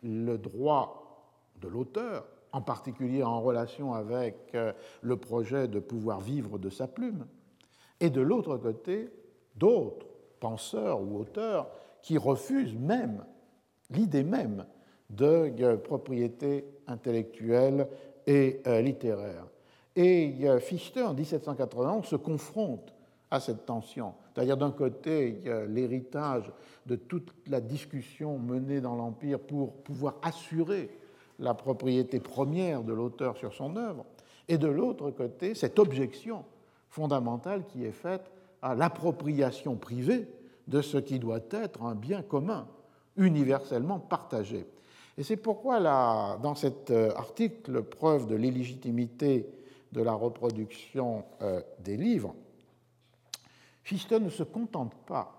le droit de l'auteur, en particulier en relation avec euh, le projet de pouvoir vivre de sa plume, et de l'autre côté, d'autres penseurs ou auteurs qui refusent même l'idée même de euh, propriété intellectuelle et euh, littéraire. Et Fichte, en 1791, se confronte à cette tension. C'est-à-dire d'un côté, l'héritage de toute la discussion menée dans l'Empire pour pouvoir assurer la propriété première de l'auteur sur son œuvre, et de l'autre côté, cette objection fondamentale qui est faite à l'appropriation privée de ce qui doit être un bien commun, universellement partagé. Et c'est pourquoi, là, dans cet euh, article, preuve de l'illégitimité de la reproduction euh, des livres, Fichte ne se contente pas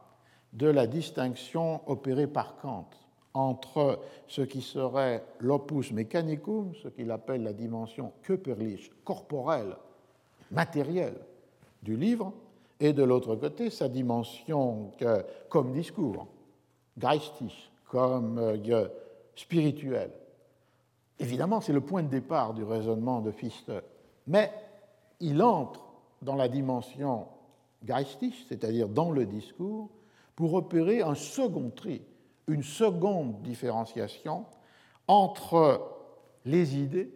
de la distinction opérée par Kant entre ce qui serait l'opus mechanicum, ce qu'il appelle la dimension körperlich, corporelle, matérielle du livre, et de l'autre côté sa dimension comme discours, geistig, comme euh, spirituel. Évidemment, c'est le point de départ du raisonnement de Fichte, mais il entre dans la dimension geistig, c'est-à-dire dans le discours, pour opérer un second tri, une seconde différenciation entre les idées,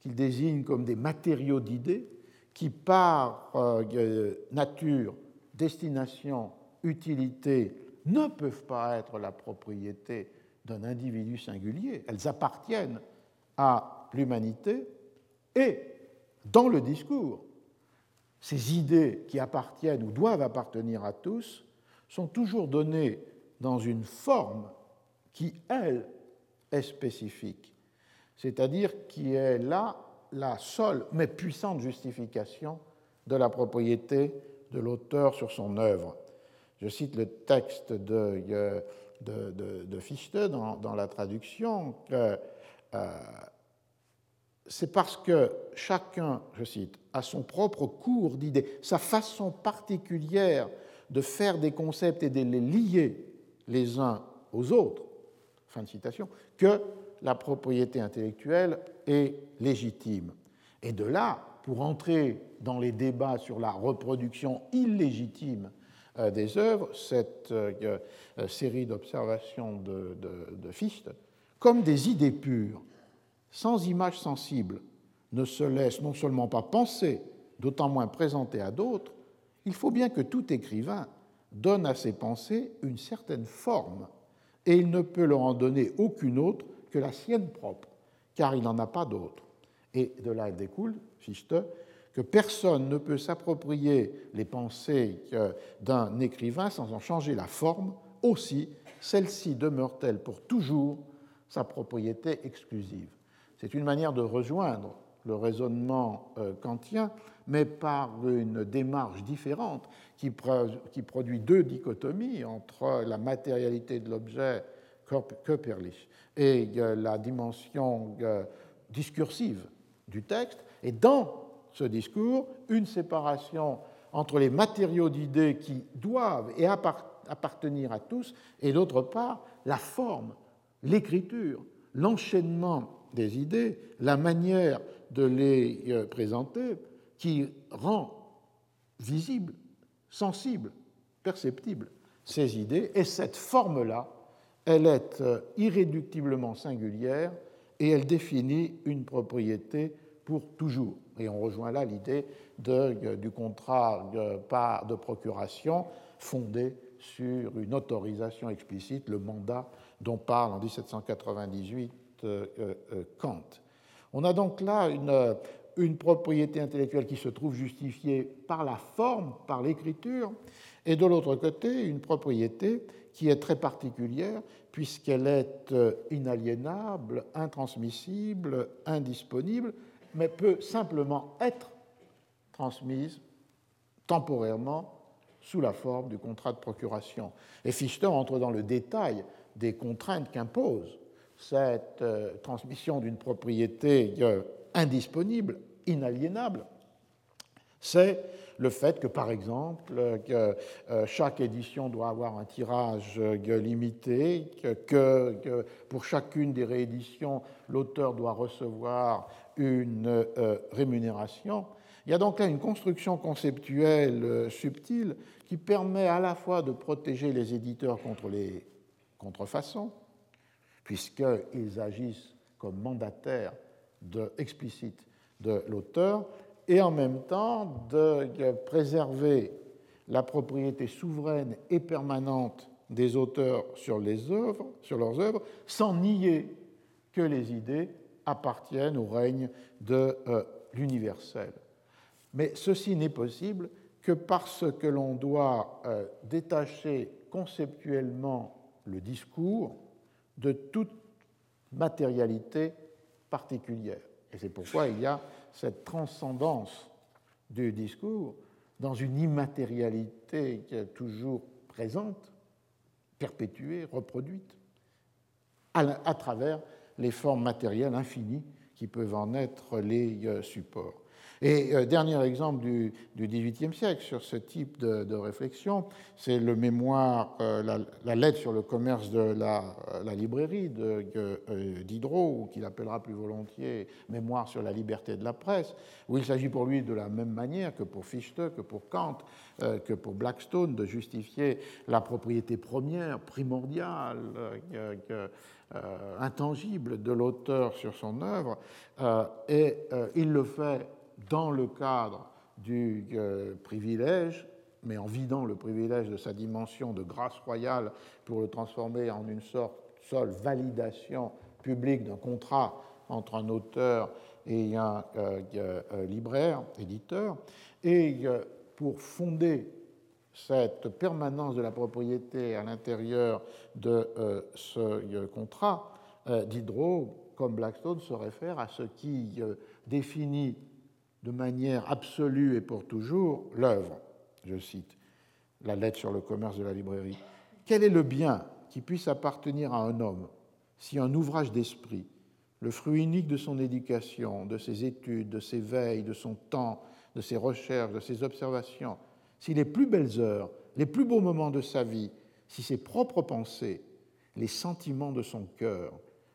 qu'il désigne comme des matériaux d'idées, qui par euh, nature, destination, utilité, ne peuvent pas être la propriété d'un individu singulier, elles appartiennent à l'humanité, et dans le discours, ces idées qui appartiennent ou doivent appartenir à tous sont toujours données dans une forme qui, elle, est spécifique, c'est-à-dire qui est là la seule mais puissante justification de la propriété de l'auteur sur son œuvre. Je cite le texte de, de, Fichte dans, la traduction. Euh, c'est parce que chacun, je cite, a son propre cours d'idées, sa façon particulière de faire des concepts et de les lier les uns aux autres, fin de citation, que la propriété intellectuelle est légitime. Et de là, pour entrer dans les débats sur la reproduction illégitime euh, des œuvres, cette euh, euh, série d'observations de, de Fichte, comme des idées pures, sans image sensible, ne se laisse non seulement pas penser, d'autant moins présenter à d'autres, il faut bien que tout écrivain donne à ses pensées une certaine forme, et il ne peut leur en donner aucune autre que la sienne propre, car il n'en a pas d'autre. Et de là découle, Fichte, que personne ne peut s'approprier les pensées d'un écrivain sans en changer la forme, aussi celle-ci demeure-t-elle pour toujours sa propriété exclusive. C'est une manière de rejoindre le raisonnement euh, kantien, mais par une démarche différente qui, produit deux dichotomies entre la matérialité de l'objet Köpperlich et euh, la dimension euh, discursive du texte, et dans ce discours, une séparation entre les matériaux d'idées qui doivent et appartenir à tous, et d'autre part, la forme, l'écriture, l'enchaînement des idées, la manière de les euh, présenter, qui rend visible, sensible, perceptible ces idées. Et cette forme-là, elle est euh, irréductiblement singulière et elle définit une propriété pour toujours. Et on rejoint là l'idée euh, du contrat de, de procuration fondé sur une autorisation explicite, le mandat dont parle en 1798 Kant. On a donc là une, propriété intellectuelle qui se trouve justifiée par la forme, par l'écriture, et de l'autre côté, une propriété qui est très particulière puisqu'elle est euh, inaliénable, intransmissible, indisponible, mais peut simplement être transmise temporairement sous la forme du contrat de procuration. Et Fichte entre dans le détail des contraintes qu'impose cette euh, transmission d'une propriété euh, indisponible, inaliénable, c'est le fait que, par exemple, euh, chaque édition doit avoir un tirage limité, que, pour chacune des rééditions, l'auteur doit recevoir une rémunération. Il y a donc là une construction conceptuelle subtile qui permet à la fois de protéger les éditeurs contre les contrefaçons, puisqu'ils agissent comme mandataires de, explicites de l'auteur, et en même temps de préserver la propriété souveraine et permanente des auteurs sur, leurs œuvres, sans nier que les idées appartiennent au règne de euh, l'universel. Mais ceci n'est possible que parce que l'on doit euh, détacher conceptuellement le discours de toute matérialité particulière. Et c'est pourquoi il y a cette transcendance du discours dans une immatérialité qui est toujours présente, perpétuée, reproduite, à, travers les formes matérielles infinies qui peuvent en être les euh, supports. Et euh, dernier exemple du, XVIIIe siècle sur ce type de, réflexion, c'est le mémoire, euh, la, lettre sur le commerce de la, euh, librairie Diderot, ou qu'il appellera plus volontiers Mémoire sur la liberté de la presse, où il s'agit pour lui de la même manière que pour Fichte, que pour Kant, que pour Blackstone, de justifier la propriété première, primordiale, intangible de l'auteur sur son œuvre, et il le fait dans le cadre du euh, privilège, mais en vidant le privilège de sa dimension de grâce royale pour le transformer en une sorte seule validation publique d'un contrat entre un auteur et un euh, euh, libraire, éditeur, et pour fonder cette permanence de la propriété à l'intérieur de ce contrat, Diderot, comme Blackstone, se réfère à ce qui définit de manière absolue et pour toujours l'œuvre. Je cite la lettre sur le commerce de la librairie. Quel est le bien qui puisse appartenir à un homme si un ouvrage d'esprit, le fruit unique de son éducation, de ses études, de ses veilles, de son temps, de ses recherches, de ses observations, si les plus belles heures, les plus beaux moments de sa vie, si ses propres pensées, les sentiments de son cœur,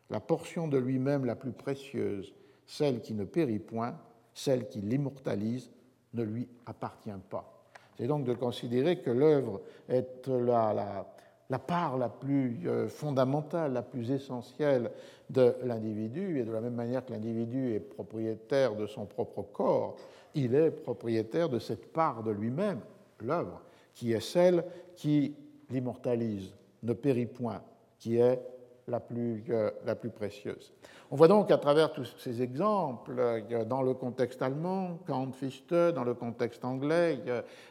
la portion de lui-même la plus précieuse, celle qui ne périt point, celle qui l'immortalise ne lui appartient pas. C'est donc de considérer que l'œuvre est la, la, part la plus euh, fondamentale, la plus essentielle de l'individu, et de la même manière que l'individu est propriétaire de son propre corps, il est propriétaire de cette part de lui-même, l'œuvre, qui est celle qui l'immortalise, ne périt point, qui est la plus, euh, la précieuse. On voit donc à travers tous ces exemples, euh, dans le contexte allemand, Kant Fichte, dans le contexte anglais,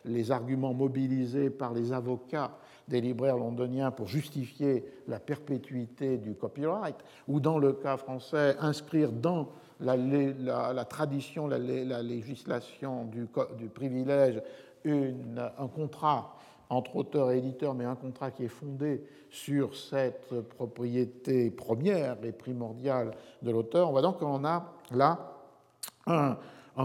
les arguments mobilisés par les avocats des libraires londoniens pour justifier la perpétuité du copyright, ou dans le cas français, inscrire dans la, la, tradition, la, législation du, du privilège un contrat entre auteur et éditeur, mais un contrat qui est fondé sur cette propriété première et primordiale de l'auteur, on voit donc qu'on a là un,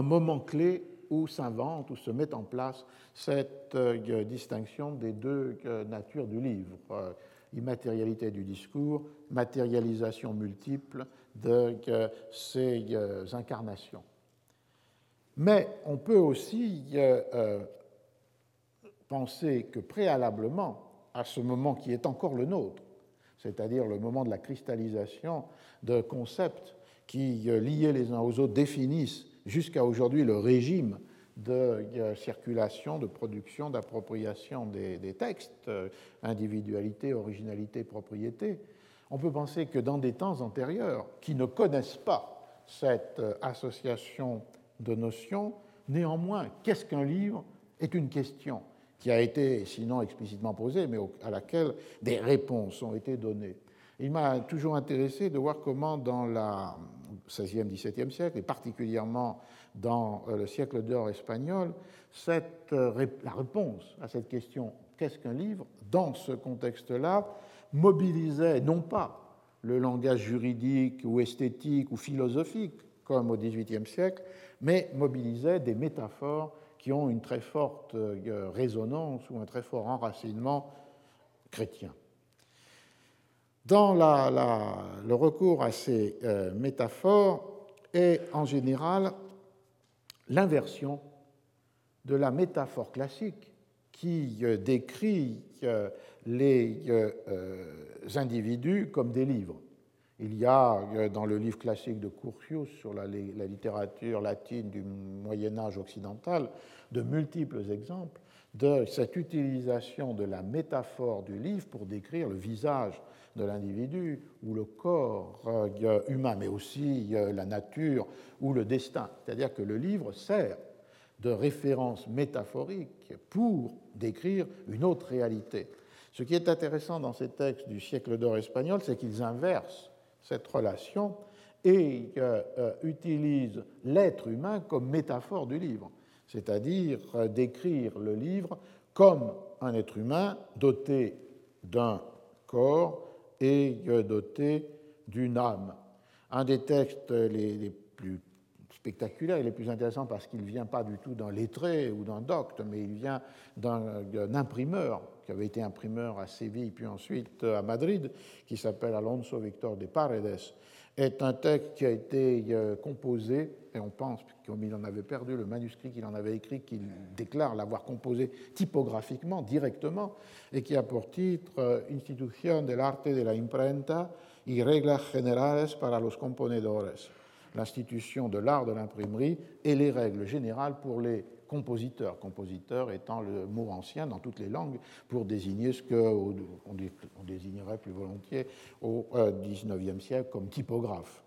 moment clé où s'invente, où se met en place cette euh, distinction des deux euh, natures du livre, euh, immatérialité du discours, matérialisation multiple de ces incarnations. Mais on peut aussi penser que préalablement à ce moment qui est encore le nôtre, c'est-à-dire le moment de la cristallisation de concepts qui, euh, liés les uns aux autres, définissent jusqu'à aujourd'hui le régime de circulation, de production, d'appropriation des, des, textes, individualité, originalité, propriété. On peut penser que dans des temps antérieurs, qui ne connaissent pas cette association de notions, néanmoins, qu'est-ce qu'un livre est une question qui a été, sinon explicitement posée, mais à laquelle des réponses ont été données. Il m'a toujours intéressé de voir comment dans le XVIe, XVIIe siècle, et particulièrement dans euh, le siècle d'or espagnol, euh, la réponse à cette question qu'est-ce qu'un livre, dans ce contexte-là, mobilisait non pas le langage juridique ou esthétique ou philosophique, comme au XVIIIe siècle, mais mobilisait des métaphores qui ont une très forte euh, résonance ou un très fort enracinement chrétien. Dans le recours à ces euh, métaphores est en général l'inversion de la métaphore classique qui euh, décrit les individus comme des livres. Il y a euh, dans le livre classique de Curtius sur la, littérature latine du Moyen Âge occidental de multiples exemples de cette utilisation de la métaphore du livre pour décrire le visage de l'individu ou le corps euh, humain, mais aussi euh, la nature ou le destin. C'est-à-dire que le livre sert de référence métaphorique pour décrire une autre réalité. Ce qui est intéressant dans ces textes du siècle d'or espagnol, c'est qu'ils inversent cette relation et euh, euh, utilise l'être humain comme métaphore du livre, c'est-à-dire euh, décrire le livre comme un être humain doté d'un corps et doté d'une âme. Un des textes les, plus spectaculaires et les plus intéressants parce qu'il ne vient pas du tout d'un lettré ou d'un docte, mais il vient d'un imprimeur qui avait été imprimeur à Séville puis ensuite à Madrid, qui s'appelle Alonso Victor de Paredes, est un texte qui a été euh, composé, et on pense, comme il en avait perdu le manuscrit qu'il en avait écrit, qu'il déclare l'avoir composé typographiquement, directement, et qui a pour titre euh, Institución del arte de la imprenta y reglas generales para los componedores, l'institution de l'art de l'imprimerie et les règles générales pour les compositeur, compositeur étant le mot ancien dans toutes les langues pour désigner ce qu'on on désignerait plus volontiers au XIXe euh, siècle comme typographe.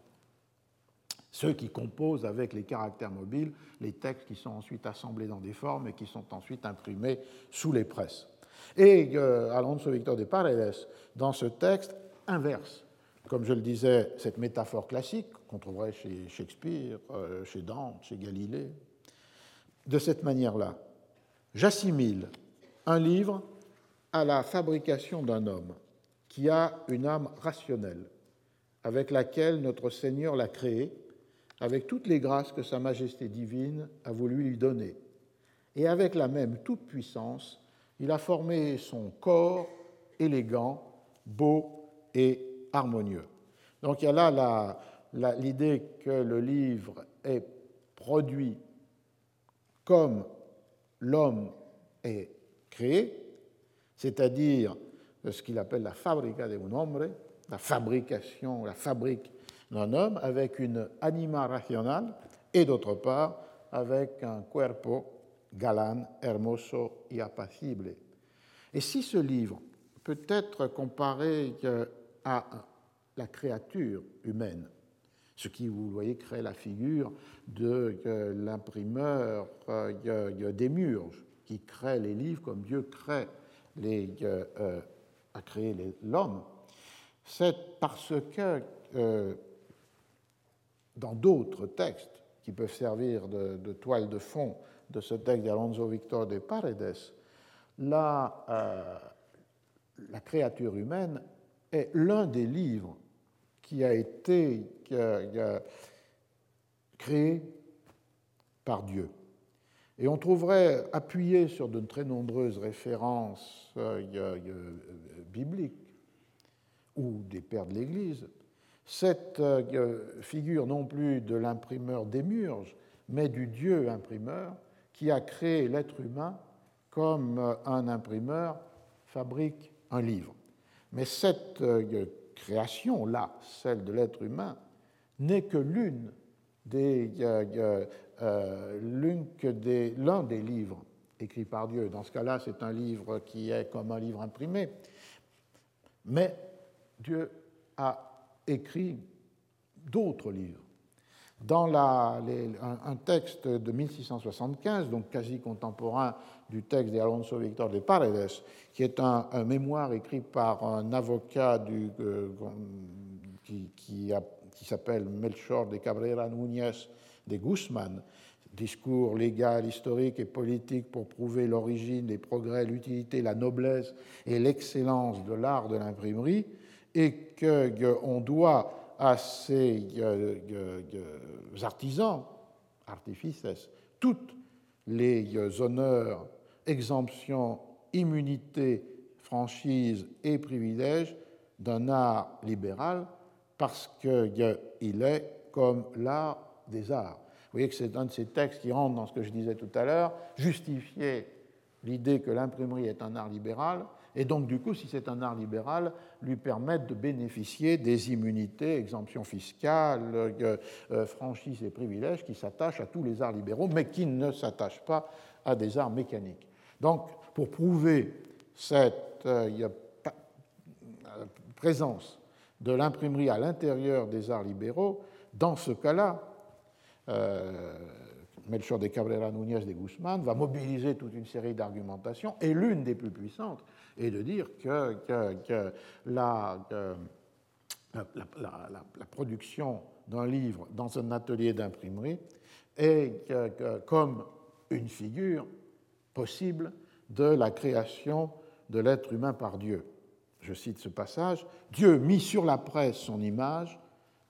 Ceux qui composent avec les caractères mobiles les textes qui sont ensuite assemblés dans des formes et qui sont ensuite imprimés sous les presses. Et euh, Alonso Victor de Paredes, dans ce texte, inverse comme je le disais, cette métaphore classique qu'on trouverait chez Shakespeare, euh, chez Dante, chez Galilée, de cette manière-là. J'assimile un livre à la fabrication d'un homme qui a une âme rationnelle, avec laquelle notre Seigneur l'a créé, avec toutes les grâces que Sa Majesté divine a voulu lui donner. Et avec la même toute-puissance, il a formé son corps élégant, beau et harmonieux. Donc il y a là l'idée que le livre est produit comme l'homme est créé, c'est-à-dire ce qu'il appelle la fabrica de un hombre, la fabrication, la fabrique d'un homme, avec une anima racional et d'autre part avec un cuerpo galan, hermoso y apacible. Et si ce livre peut être comparé à la créature humaine, ce qui, vous voyez, crée la figure de l'imprimeur euh, Démurge, qui crée les livres comme Dieu crée euh, a créé l'homme. C'est parce que euh, dans d'autres textes qui peuvent servir de, toile de fond de ce texte d'Alonso Victor de Paredes, la créature humaine est l'un des livres qui a été créé par Dieu. Et on trouverait, appuyé sur de très nombreuses références euh, euh, bibliques ou des pères de l'Église, cette euh, figure non plus de l'imprimeur démurge, mais du Dieu imprimeur qui a créé l'être humain comme un imprimeur fabrique un livre. Mais cette création-là, celle de l'être humain, n'est que l'une l'un des livres écrits par Dieu. Dans ce cas-là, c'est un livre qui est comme un livre imprimé. Mais Dieu a écrit d'autres livres. Dans un, texte de 1675, donc quasi contemporain du texte d'Alonso Victor de Paredes, qui est un, mémoire écrit par un avocat du, euh, qui, qui, qui s'appelle Melchor de Cabrera Núñez de Guzman, discours légal, historique et politique pour prouver l'origine, les progrès, l'utilité, la noblesse et l'excellence de l'art de l'imprimerie, et qu'on doit à ces artisans, artifices, toutes les honneurs, exemptions, immunités, franchises et privilèges d'un art libéral parce qu'il est comme l'art des arts. Vous voyez que c'est un de ces textes qui rentre dans ce que je disais tout à l'heure, justifier l'idée que l'imprimerie est un art libéral, et donc, du coup, si c'est un art libéral, lui permettre de bénéficier des immunités, exemptions fiscales, euh, euh, franchises et privilèges qui s'attachent à tous les arts libéraux, mais qui ne s'attachent pas à des arts mécaniques. Donc, pour prouver cette euh, présence de l'imprimerie à l'intérieur des arts libéraux, dans ce cas-là, Melchor de Cabrera Núñez de Guzmán va mobiliser toute une série d'argumentations, et l'une des plus puissantes est de dire que, la, production d'un livre dans un atelier d'imprimerie est comme une figure possible de la création de l'être humain par Dieu. Je cite ce passage, Dieu mit sur la presse son image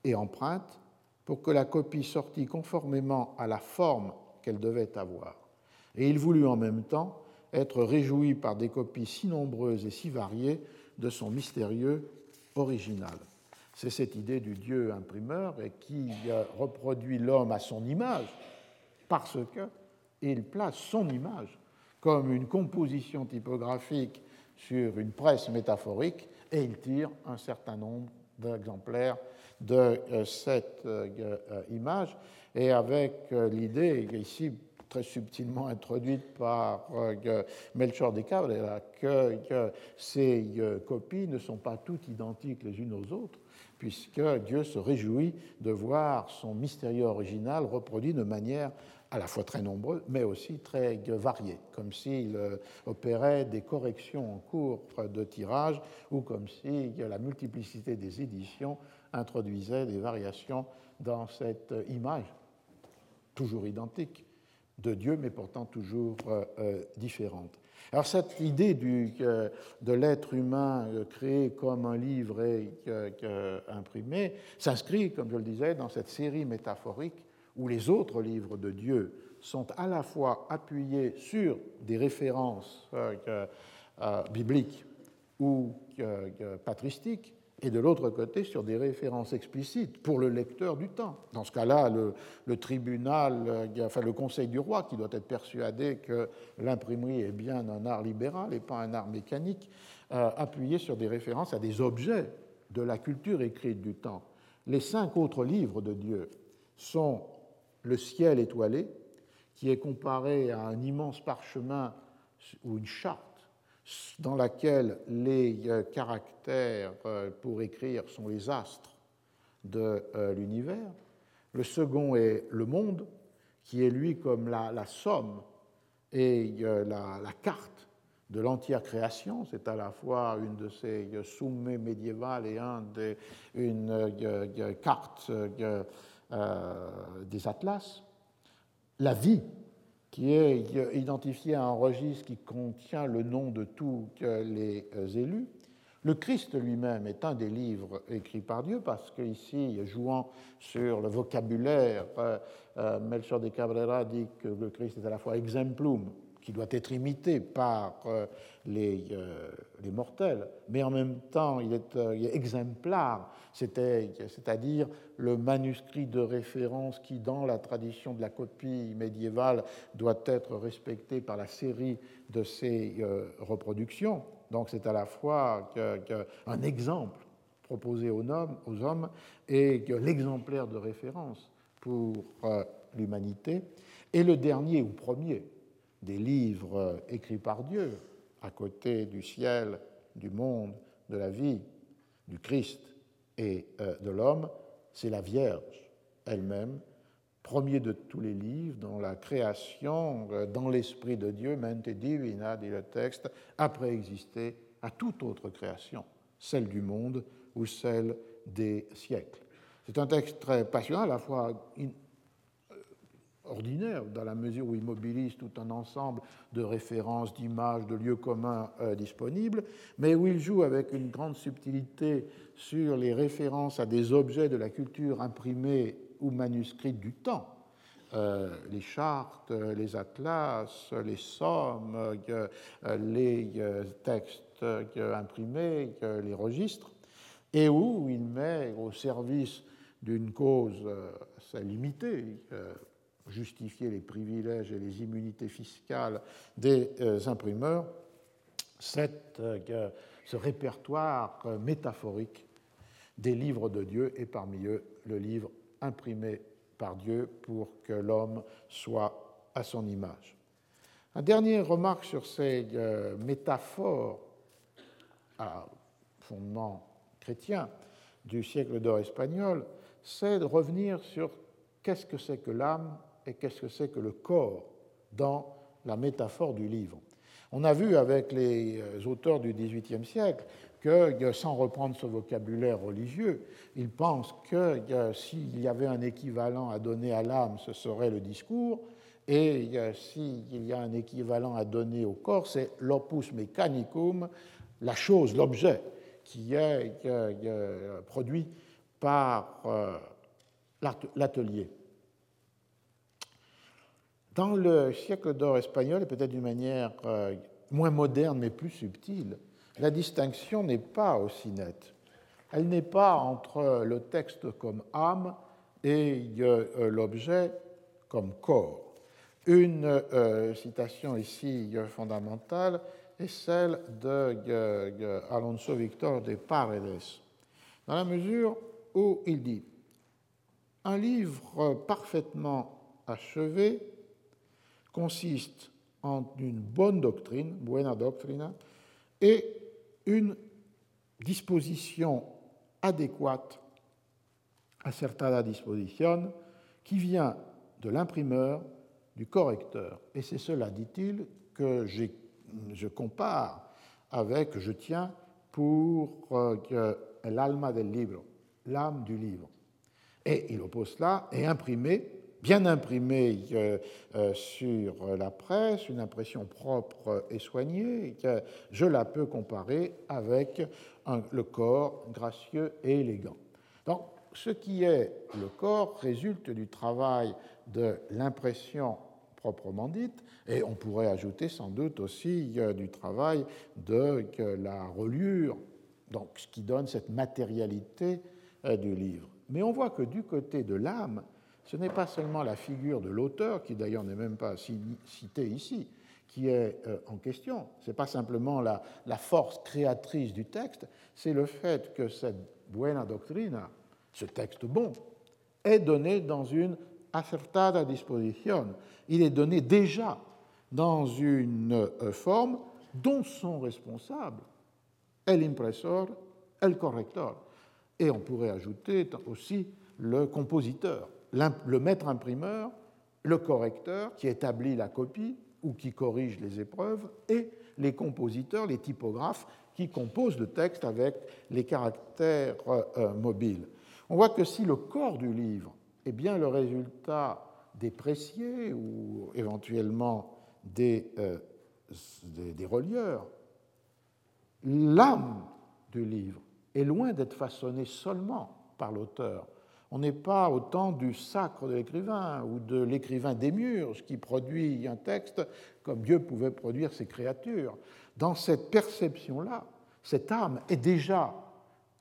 et empreinte pour que la copie sortît conformément à la forme qu'elle devait avoir. Et il voulut en même temps être réjoui par des copies si nombreuses et si variées de son mystérieux original. C'est cette idée du Dieu imprimeur et qui reproduit l'homme à son image parce qu'il place son image comme une composition typographique sur une presse métaphorique et il tire un certain nombre d'exemplaires de euh, cette euh, euh, image, et avec l'idée, ici très subtilement introduite par Melchor de Cabrera, que, que ces copies ne sont pas toutes identiques les unes aux autres, puisque Dieu se réjouit de voir son mystérieux original reproduit de manière à la fois très nombreuse, mais aussi très variée, comme s'il opérait des corrections en cours de tirage ou comme si la multiplicité des éditions introduisait des variations dans cette image, toujours identique, de Dieu, mais pourtant toujours euh, euh, différente. Alors cette idée du, de l'être humain euh, créé comme un livre et imprimé s'inscrit, comme je le disais, dans cette série métaphorique où les autres livres de Dieu sont à la fois appuyés sur des références bibliques ou patristiques, et de l'autre côté sur des références explicites pour le lecteur du temps. Dans ce cas-là, le, tribunal, euh, enfin le conseil du roi, qui doit être persuadé que l'imprimerie est bien un art libéral et pas un art mécanique, euh, appuyé sur des références à des objets de la culture écrite du temps. Les cinq autres livres de Dieu sont le ciel étoilé, qui est comparé à un immense parchemin ou une charte dans laquelle les euh, caractères euh, pour écrire sont les astres de euh, l'univers. Le second est le monde, qui est lui comme la, somme et la, carte de l'entière création. C'est à la fois une de ces sommets médiévales et un des, une carte des atlas. La vie, qui est identifié à un registre qui contient le nom de tous les euh, élus. Le Christ lui-même est un des livres écrits par Dieu, parce qu'ici, jouant sur le vocabulaire, euh, euh, Melchor de Cabrera dit que le Christ est à la fois exemplum, qui doit être imité par euh, les, euh, les, mortels, mais en même temps il est, euh, exemplaire, c'est-à-dire le manuscrit de référence qui, dans la tradition de la copie médiévale, doit être respecté par la série de ces reproductions. Donc c'est à la fois un exemple proposé aux hommes et l'exemplaire de référence pour l'humanité, et le dernier ou premier des livres écrits par Dieu, à côté du ciel, du monde, de la vie, du Christ et de l'homme, c'est la Vierge elle-même, premier de tous les livres, dont la création, dans l'Esprit de Dieu, mente divina, dit le texte, a préexisté à toute autre création, celle du monde ou celle des siècles. C'est un texte très passionnant, à la fois euh, ordinaire, dans la mesure où il mobilise tout un ensemble de références, d'images, de lieux communs euh, disponibles, mais où il joue avec une grande subtilité sur les références à des objets de la culture imprimée ou manuscrite du temps. Euh, les chartes, les atlas, les sommes, les textes imprimés, les registres, et où il met au service d'une cause euh, assez limitée, euh, justifier les privilèges et les immunités fiscales des euh, imprimeurs, cette, ce répertoire métaphorique des livres de Dieu et parmi eux le livre imprimé par Dieu pour que l'homme soit à son image. Un dernier remarque sur ces métaphores à fondement chrétien du siècle d'or espagnol, c'est de revenir sur qu'est-ce que c'est que l'âme et qu'est-ce que c'est que le corps dans la métaphore du livre. On a vu avec les euh, auteurs du XVIIIe siècle que, sans reprendre ce vocabulaire religieux, ils pensent que s'il y avait un équivalent à donner à l'âme, ce serait le discours, et s'il y a un équivalent à donner au corps, c'est l'opus mechanicum, la chose, l'objet qui est produit par euh, l'atelier. Dans le siècle d'or espagnol, et peut-être d'une manière euh, moins moderne mais plus subtile, la distinction n'est pas aussi nette. Elle n'est pas entre le texte comme âme et euh, l'objet comme corps. Une citation ici fondamentale est celle de Alonso Victor de Paredes, dans la mesure où il dit Un livre parfaitement achevé consiste en une bonne doctrine, buena doctrina, et une disposition adéquate, acertada disposition, qui vient de l'imprimeur, du correcteur. Et c'est cela, dit-il, que je compare avec, je tiens pour euh, l'alma del libro, l'âme du livre. Et il oppose cela, et imprimé, bien imprimé euh, euh, sur la presse, une impression propre et soignée, que je la peux comparer avec le corps gracieux et élégant. Donc, ce qui est le corps résulte du travail de l'impression proprement dite, et on pourrait ajouter sans doute aussi euh, du travail de la reliure, donc ce qui donne cette matérialité du livre. Mais on voit que du côté de l'âme, ce n'est pas seulement la figure de l'auteur, qui d'ailleurs n'est même pas cité ici, qui est euh, en question. Ce n'est pas simplement la, force créatrice du texte, c'est le fait que cette buena doctrina, ce texte bon, est donné dans une acertada disposition. Il est donné déjà dans une euh, forme dont sont responsables l'impresseur et le correcteur. Et on pourrait ajouter aussi le compositeur, le maître imprimeur, le correcteur qui établit la copie ou qui corrige les épreuves, et les compositeurs, les typographes qui composent le texte avec les caractères euh, euh, mobiles. On voit que si le corps du livre est bien le résultat déprécié ou éventuellement des, euh, des, des relieurs, l'âme du livre est loin d'être façonnée seulement par l'auteur. On n'est pas au temps du sacre de l'écrivain ou de l'écrivain démiurge qui produit un texte comme Dieu pouvait produire ses créatures. Dans cette perception-là, cette âme est déjà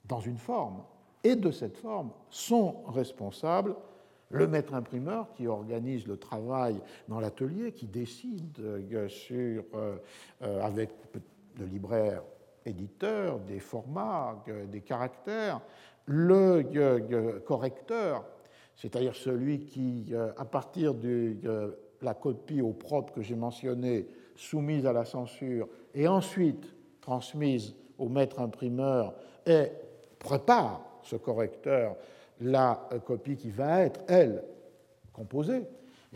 dans une forme, et de cette forme sont responsables le maître imprimeur qui organise le travail dans l'atelier, qui décide euh, sur, euh, euh, avec le libraire éditeur des formats, des caractères, le correcteur c'est-à-dire celui qui, à partir de la copie au propre que j'ai mentionnée, soumise à la censure, et ensuite transmise au maître imprimeur, et prépare ce correcteur la copie qui va être, elle, composée,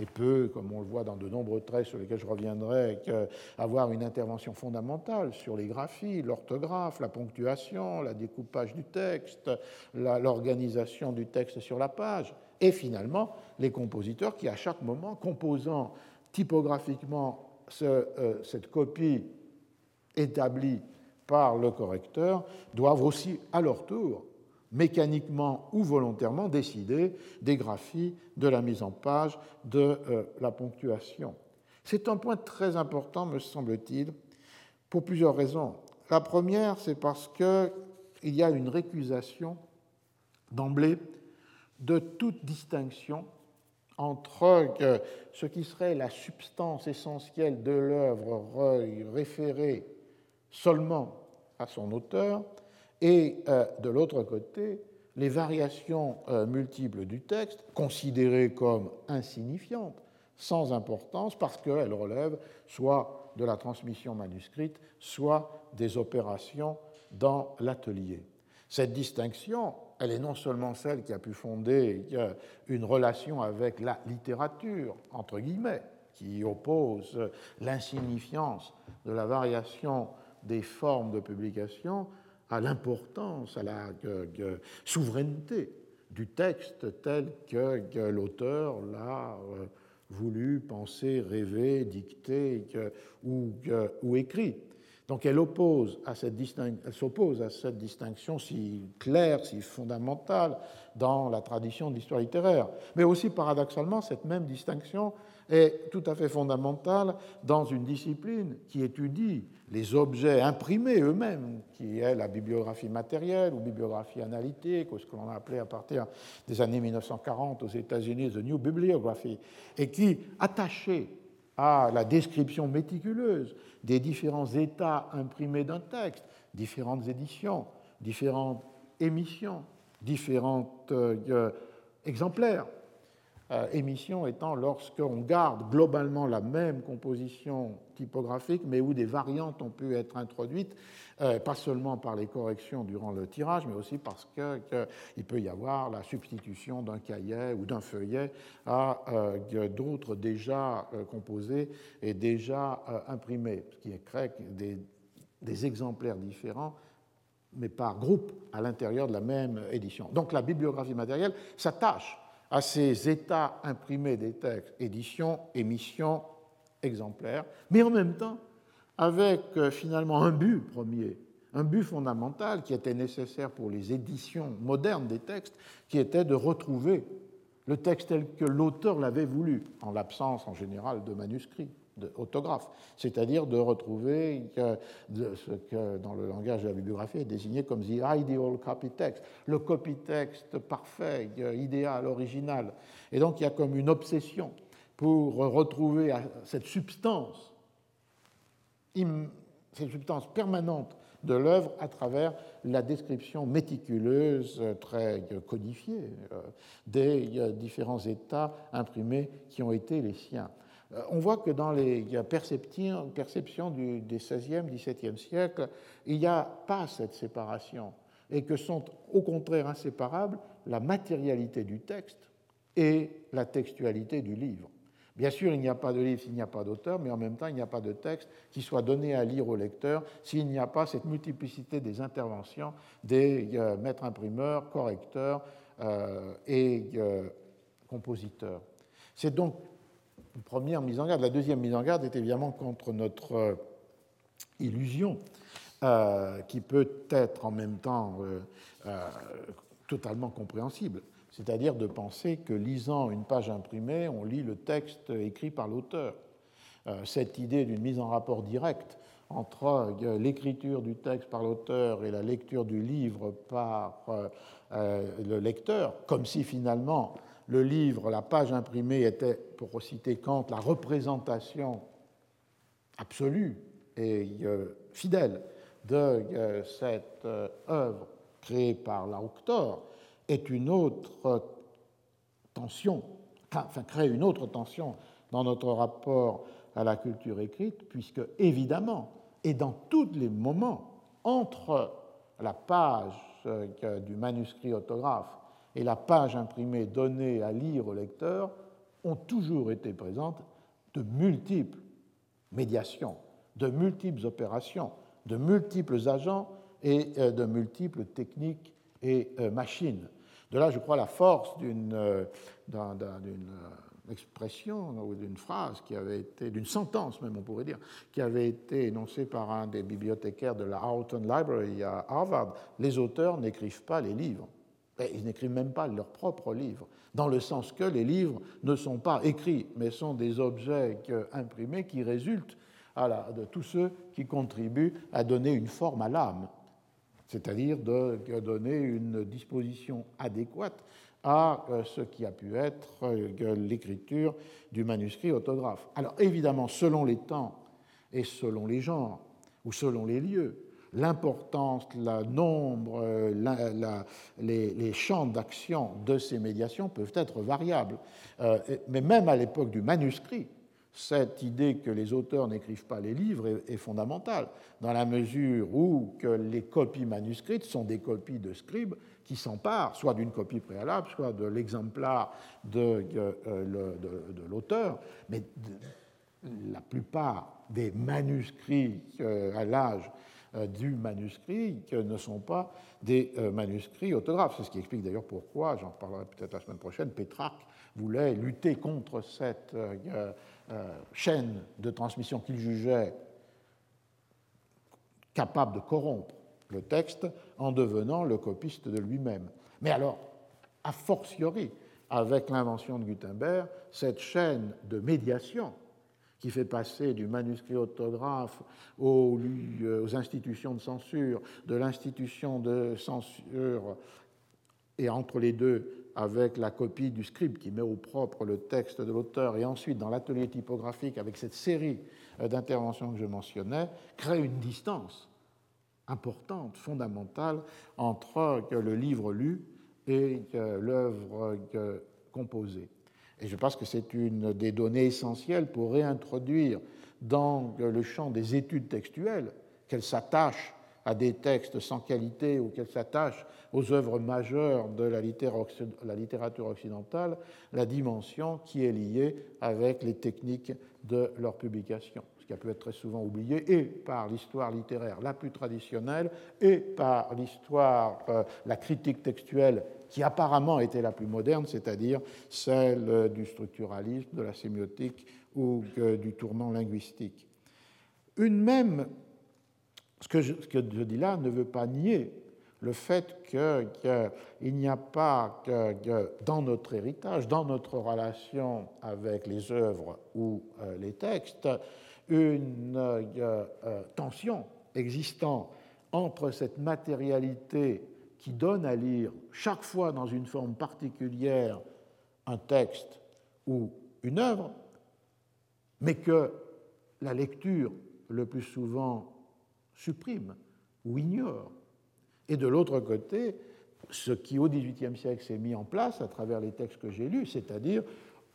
et peut, comme on le voit dans de nombreux traits sur lesquels je reviendrai, avoir une intervention fondamentale sur les graphies, l'orthographe, la ponctuation, la découpage du texte, l'organisation du texte sur la page, et finalement les compositeurs qui, à chaque moment, composant typographiquement euh, cette copie établie par le correcteur, doivent aussi, à leur tour, mécaniquement ou volontairement décider des graphies, de la mise en page, de euh, la ponctuation. C'est un point très important, me semble-t-il, pour plusieurs raisons. La première, c'est parce qu'il y a une récusation d'emblée de toute distinction entre euh, ce qui serait la substance essentielle de l'œuvre référée seulement à son auteur et euh, de l'autre côté, les variations euh, multiples du texte, considérées comme insignifiantes, sans importance, parce qu'elles relèvent soit de la transmission manuscrite, soit des opérations dans l'atelier. Cette distinction, elle est non seulement celle qui a pu fonder une relation avec la littérature, entre guillemets, qui oppose l'insignifiance de la variation des formes de publication à l'importance, à la souveraineté du texte tel que, l'auteur l'a euh, voulu, penser, rêver, dicter ou, écrit. Donc elle, oppose à s'oppose à cette distinction si claire, si fondamentale dans la tradition de l'histoire littéraire. Mais aussi, paradoxalement, cette même distinction est tout à fait fondamentale dans une discipline qui étudie les objets imprimés eux-mêmes, qui est la bibliographie matérielle ou bibliographie analytique, ou ce que l'on a appelé à partir des années 1940 aux États-Unis The New Bibliography, et qui, attaché à la description méticuleuse des différents états imprimés d'un texte, différentes éditions, différentes émissions, différents euh, exemplaires, émission étant lorsqu'on garde globalement la même composition typographique, mais où des variantes ont pu être introduites, euh, pas seulement par les corrections durant le tirage, mais aussi parce qu'il peut y avoir la substitution d'un cahier ou d'un feuillet à euh, d'autres déjà composés et déjà imprimés, ce qui crée des, des exemplaires différents mais par groupe à l'intérieur de la même édition. Donc la bibliographie matérielle s'attache à ces états imprimés des textes, édition, émission, exemplaires, mais en même temps avec euh, finalement un but premier, un but fondamental qui était nécessaire pour les éditions modernes des textes, qui était de retrouver le texte tel que l'auteur l'avait voulu, en l'absence en général de manuscrits d'autographe, c'est-à-dire de retrouver ce que dans le langage de la bibliographie est désigné comme the ideal copy text, le copy text parfait, idéal, original. Et donc il y a comme une obsession pour retrouver cette substance, cette substance permanente de l'œuvre à travers la description méticuleuse, très codifiée, euh, des euh, différents états imprimés qui ont été les siens. Euh, on voit que dans les perceptions, du, des XVIe, XVIIe siècle, il n'y a pas cette séparation et que sont au contraire inséparables la matérialité du texte et la textualité du livre. Bien sûr, il n'y a pas de livre s'il n'y a pas d'auteur, mais en même temps, il n'y a pas de texte qui soit donné à lire au lecteur s'il n'y a pas cette multiplicité des interventions des euh, maîtres imprimeurs, correcteurs euh, et compositeurs. C'est donc première mise en garde. La deuxième mise en garde est évidemment contre notre euh, illusion, euh, qui peut être en même temps euh, totalement compréhensible, c'est-à-dire de penser que lisant une page imprimée, on lit le texte écrit par l'auteur. cette idée d'une mise en rapport direct entre l'écriture du texte par l'auteur et la lecture du livre par le lecteur, comme si finalement le livre, la page imprimée était, pour citer Kant, la représentation absolue et euh, fidèle de euh, cette euh, œuvre créée par l'auteur, est une autre tension, enfin crée une autre tension dans notre rapport à la culture écrite, puisque évidemment, et dans tous les moments, entre la page du manuscrit autographe et la page imprimée donnée à lire au lecteur, ont toujours été présentes de multiples médiations, de multiples opérations, de multiples agents et euh, de multiples techniques et euh, machines. De là, je crois, la force d'une expression ou d'une phrase qui avait été, d'une sentence même on pourrait dire, qui avait été énoncée par un des bibliothécaires de la Houghton Library à Harvard. Les auteurs n'écrivent pas les livres. Ils n'écrivent même pas leurs propres livres, dans le sens que les livres ne sont pas écrits, mais sont des objets imprimés qui résultent de tous ceux qui contribuent à donner une forme à l'âme, c'est-à-dire de donner une disposition adéquate à euh, ce qui a pu être euh, l'écriture du manuscrit autographe. Alors évidemment, selon les temps et selon les genres ou selon les lieux, l'importance, le nombre, euh, les, champs d'action de ces médiations peuvent être variables. mais même à l'époque du manuscrit, cette idée que les auteurs n'écrivent pas les livres est, fondamentale, dans la mesure où les copies manuscrites sont des copies de scribes qui s'emparent soit d'une copie préalable, soit de l'exemplaire de, euh, l'auteur, mais la plupart des manuscrits euh, à l'âge euh, du manuscrit ne sont pas des manuscrits autographes. C'est ce qui explique d'ailleurs pourquoi, j'en reparlerai peut-être la semaine prochaine, Pétrarque voulait lutter contre cette chaîne de transmission qu'il jugeait capable de corrompre le texte en devenant le copiste de lui-même. Mais alors, a fortiori, avec l'invention de Gutenberg, cette chaîne de médiation qui fait passer du manuscrit autographe aux, aux institutions de censure, de l'institution de censure et entre les deux avec la copie du scribe qui met au propre le texte de l'auteur et ensuite dans l'atelier typographique avec cette série euh, d'interventions que je mentionnais, crée une distance importante, fondamentale, entre le livre lu et l'œuvre composée. Et je pense que c'est une des données essentielles pour réintroduire dans le champ des études textuelles, qu'elles s'attachent à des textes sans qualité ou qu'elles s'attachent aux œuvres majeures de la littérature occidentale, la dimension qui est liée avec les techniques de leur publication qui a pu être très souvent oublié, et par l'histoire littéraire la plus traditionnelle, et par l'histoire, euh, la critique textuelle qui apparemment était la plus moderne, c'est-à-dire celle du structuralisme, de la sémiotique ou du tournant linguistique. Une même, ce que, je, que dis là ne veut pas nier le fait qu'il n'y a pas que, dans notre héritage, dans notre relation avec les œuvres ou euh, les textes, une euh, euh, tension existant entre cette matérialité qui donne à lire chaque fois dans une forme particulière un texte ou une œuvre, mais que la lecture le plus souvent supprime ou ignore. Et de l'autre côté, ce qui au XVIIIe siècle s'est mis en place à travers les textes que j'ai lus, c'est-à-dire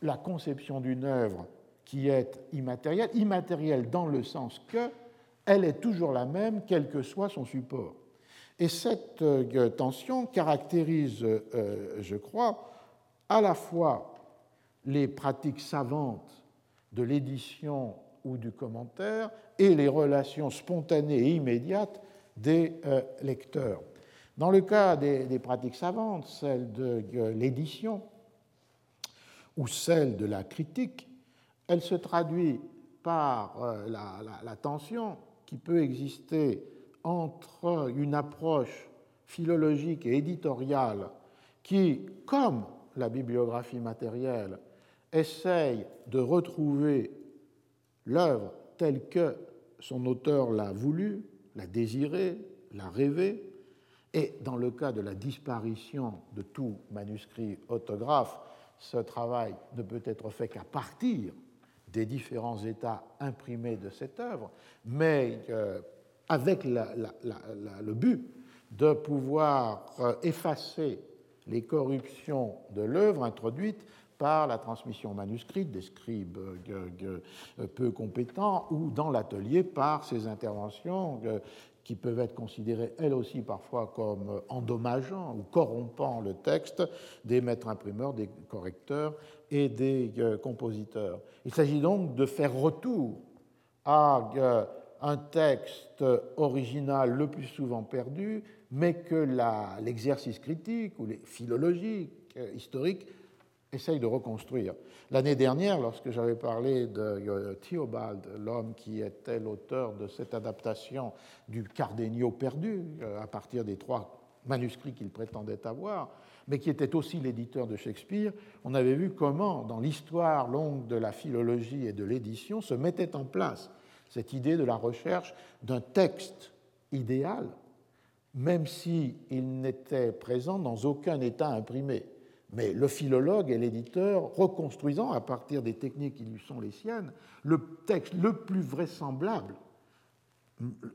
la conception d'une œuvre qui est immatérielle, immatérielle dans le sens que elle est toujours la même, quel que soit son support. Et cette euh, tension caractérise, euh, je crois, à la fois les pratiques savantes de l'édition ou du commentaire et les relations spontanées et immédiates des euh, lecteurs. Dans le cas des, des pratiques savantes, celle de l'édition ou celle de la critique, elle se traduit par euh, la, tension qui peut exister entre une approche philologique et éditoriale qui, comme la bibliographie matérielle, essaye de retrouver l'œuvre telle que son auteur l'a voulu, l'a désiré, l'a rêvé, et dans le cas de la disparition de tout manuscrit autographe, ce travail ne peut être fait qu'à partir des différents états imprimés de cette œuvre, mais euh, avec le but de pouvoir euh, effacer les corruptions de l'œuvre introduites par la transmission manuscrite des scribes peu compétents ou dans l'atelier par ces interventions qui peuvent être considérées elles aussi parfois comme endommageant ou corrompant le texte des maîtres imprimeurs, des correcteurs et des euh, compositeurs. Il s'agit donc de faire retour à euh, un texte original le plus souvent perdu, mais que l'exercice critique ou les philologiques, euh, historiques, essaye de reconstruire. L'année dernière, lorsque j'avais parlé de Theobald, l'homme qui était l'auteur de cette adaptation du Cardenio perdu, à partir des trois manuscrits qu'il prétendait avoir, mais qui était aussi l'éditeur de Shakespeare, on avait vu comment, dans l'histoire longue de la philologie et de l'édition, se mettait en place cette idée de la recherche d'un texte idéal, même s'il n'était présent dans aucun état imprimé. Mais le philologue et l'éditeur reconstruisant à partir des techniques qui lui sont les siennes le texte le plus vraisemblable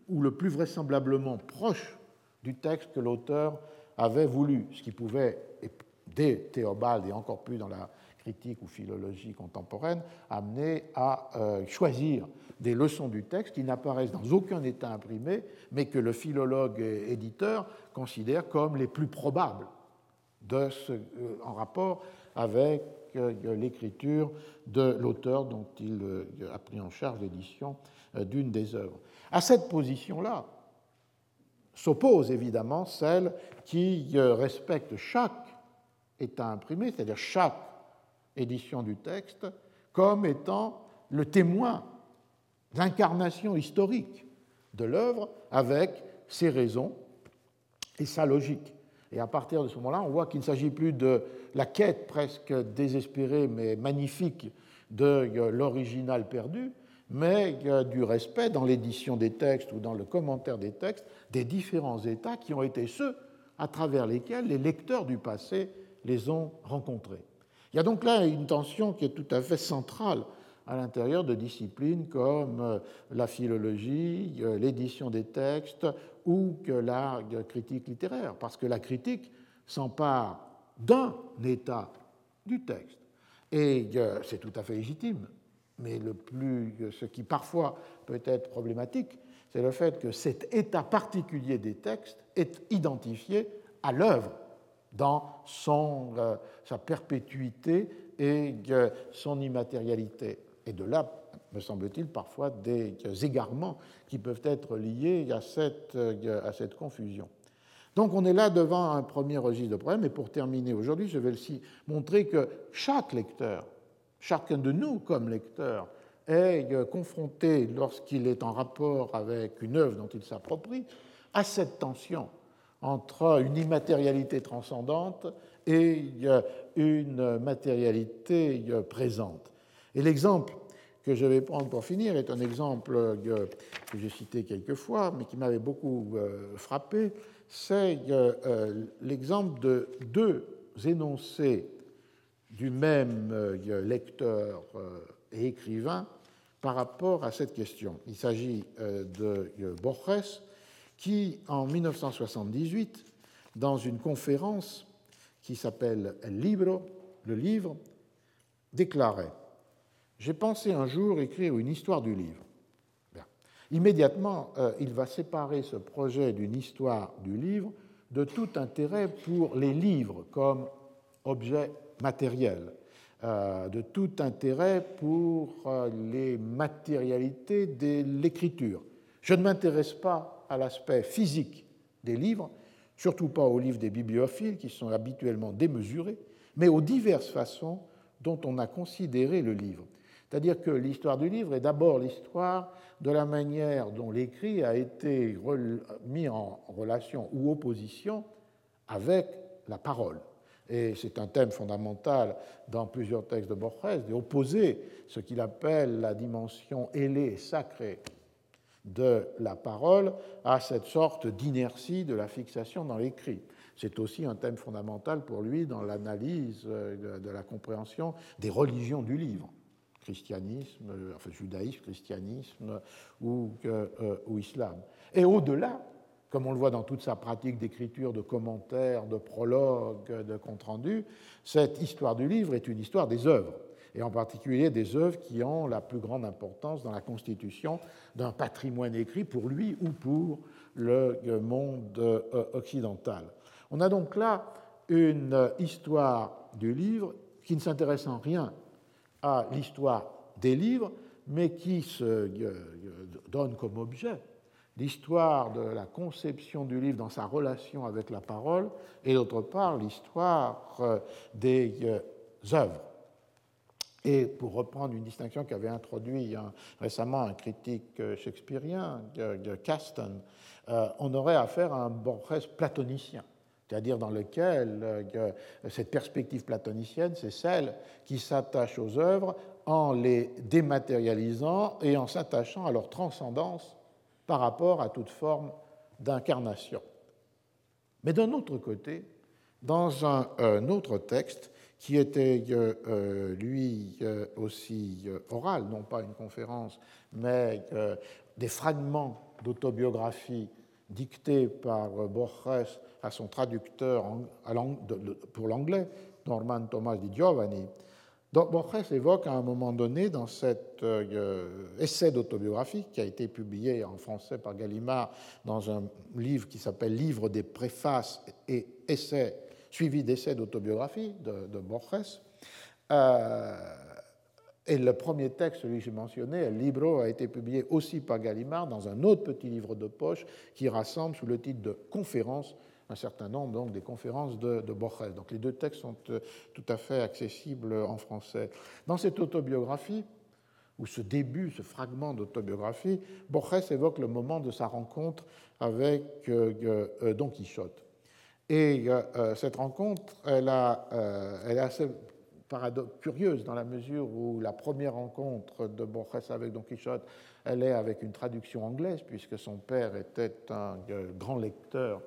ou le plus vraisemblablement proche du texte que l'auteur avait voulu, ce qui pouvait, dès Théobald et encore plus dans la critique ou philologie contemporaine, amener à euh, choisir des leçons du texte qui n'apparaissent dans aucun état imprimé, mais que le philologue et éditeur considère comme les plus probables de ce, euh, en rapport avec euh, l'écriture de l'auteur dont il a pris en charge l'édition d'une des œuvres. À cette position-là s'oppose évidemment celle qui respecte chaque état imprimé, c'est-à-dire chaque édition du texte, comme étant le témoin, l'incarnation historique de l'œuvre avec ses raisons et sa logique. Et à partir de ce moment-là, on voit qu'il ne s'agit plus de la quête presque désespérée mais magnifique de l'original perdu, mais du respect dans l'édition des textes ou dans le commentaire des textes des différents états qui ont été ceux à travers lesquels les lecteurs du passé les ont rencontrés. Il y a donc là une tension qui est tout à fait centrale à l'intérieur de disciplines comme euh, la philologie, euh, l'édition des textes ou que la critique littéraire, parce que la critique s'empare d'un état du texte. Et euh, c'est tout à fait légitime, mais le plus, ce qui parfois peut être problématique, c'est le fait que cet état particulier des textes est identifié à l'œuvre dans son, sa perpétuité et son immatérialité. Et de là, me semble-t-il, parfois des égarements qui peuvent être liés à cette, euh, à cette confusion. Donc on est là devant un premier registre de problèmes, et pour terminer aujourd'hui, je vais aussi montrer que chaque lecteur, chacun de nous comme lecteur, est euh, confronté, lorsqu'il est en rapport avec une œuvre dont il s'approprie, à cette tension entre une immatérialité transcendante et euh, une matérialité présente. Et l'exemple que je vais prendre pour finir est un exemple que j'ai cité quelques fois, mais qui m'avait beaucoup euh, frappé. C'est euh, l'exemple de deux énoncés du même euh, lecteur et écrivain par rapport à cette question. Il s'agit de Borges qui, en 1978, dans une conférence qui s'appelle Libro, le livre, déclarait j'ai pensé un jour écrire une histoire du livre. Immédiatement, euh, il va séparer ce projet d'une histoire du livre de tout intérêt pour les livres comme objet matériel, euh, de tout intérêt pour euh, les matérialités de l'écriture. Je ne m'intéresse pas à l'aspect physique des livres, surtout pas aux livres des bibliophiles qui sont habituellement démesurés, mais aux diverses façons dont on a considéré le livre. C'est-à-dire que l'histoire du livre est d'abord l'histoire de la manière dont l'écrit a été mis en relation ou opposition avec la parole. Et c'est un thème fondamental dans plusieurs textes de Borges, d'opposer ce qu'il appelle la dimension ailée et sacrée de la parole à cette sorte d'inertie de la fixation dans l'écrit. C'est aussi un thème fondamental pour lui dans l'analyse de la compréhension des religions du livre christianisme, enfin judaïsme, christianisme ou, euh, ou islam. Et au-delà, comme on le voit dans toute sa pratique d'écriture, de commentaires, de prologues, de comptes rendus, cette histoire du livre est une histoire des œuvres, et en particulier des œuvres qui ont la plus grande importance dans la constitution d'un patrimoine écrit pour lui ou pour le monde euh, occidental. On a donc là une histoire du livre qui ne s'intéresse en rien à l'histoire des livres, mais qui se euh, donne comme objet l'histoire de la conception du livre dans sa relation avec la parole, et d'autre part l'histoire euh, des euh, œuvres. Et pour reprendre une distinction qu'avait introduit récemment un critique shakespearien, Caston, on aurait affaire à un Borges platonicien c'est-à-dire dans lequel euh, cette perspective platonicienne, c'est celle qui s'attache aux œuvres en les dématérialisant et en s'attachant à leur transcendance par rapport à toute forme d'incarnation. Mais d'un autre côté, dans un, autre texte qui était euh, lui euh, aussi oral, non pas une conférence, mais des fragments d'autobiographie dictés par Borges à son traducteur pour l'anglais, Norman Thomas di Giovanni. Borges évoque à un moment donné dans cet euh, essai d'autobiographie qui a été publié en français par Gallimard dans un livre qui s'appelle Livre des préfaces et essais, suivi d'essais d'autobiographie de, Borges. Euh, et le premier texte, celui que j'ai mentionné, le Libro, a été publié aussi par Gallimard dans un autre petit livre de poche qui rassemble sous le titre de Conférences un certain nombre donc, des conférences de, de, Borges. Donc les deux textes sont euh, tout à fait accessibles en français. Dans cette autobiographie, ou ce début, ce fragment d'autobiographie, Borges évoque le moment de sa rencontre avec euh, euh, Don Quichotte. Et cette rencontre, elle, elle est assez curieuse dans la mesure où la première rencontre de Borges avec Don Quichotte, elle est avec une traduction anglaise, puisque son père était un grand lecteur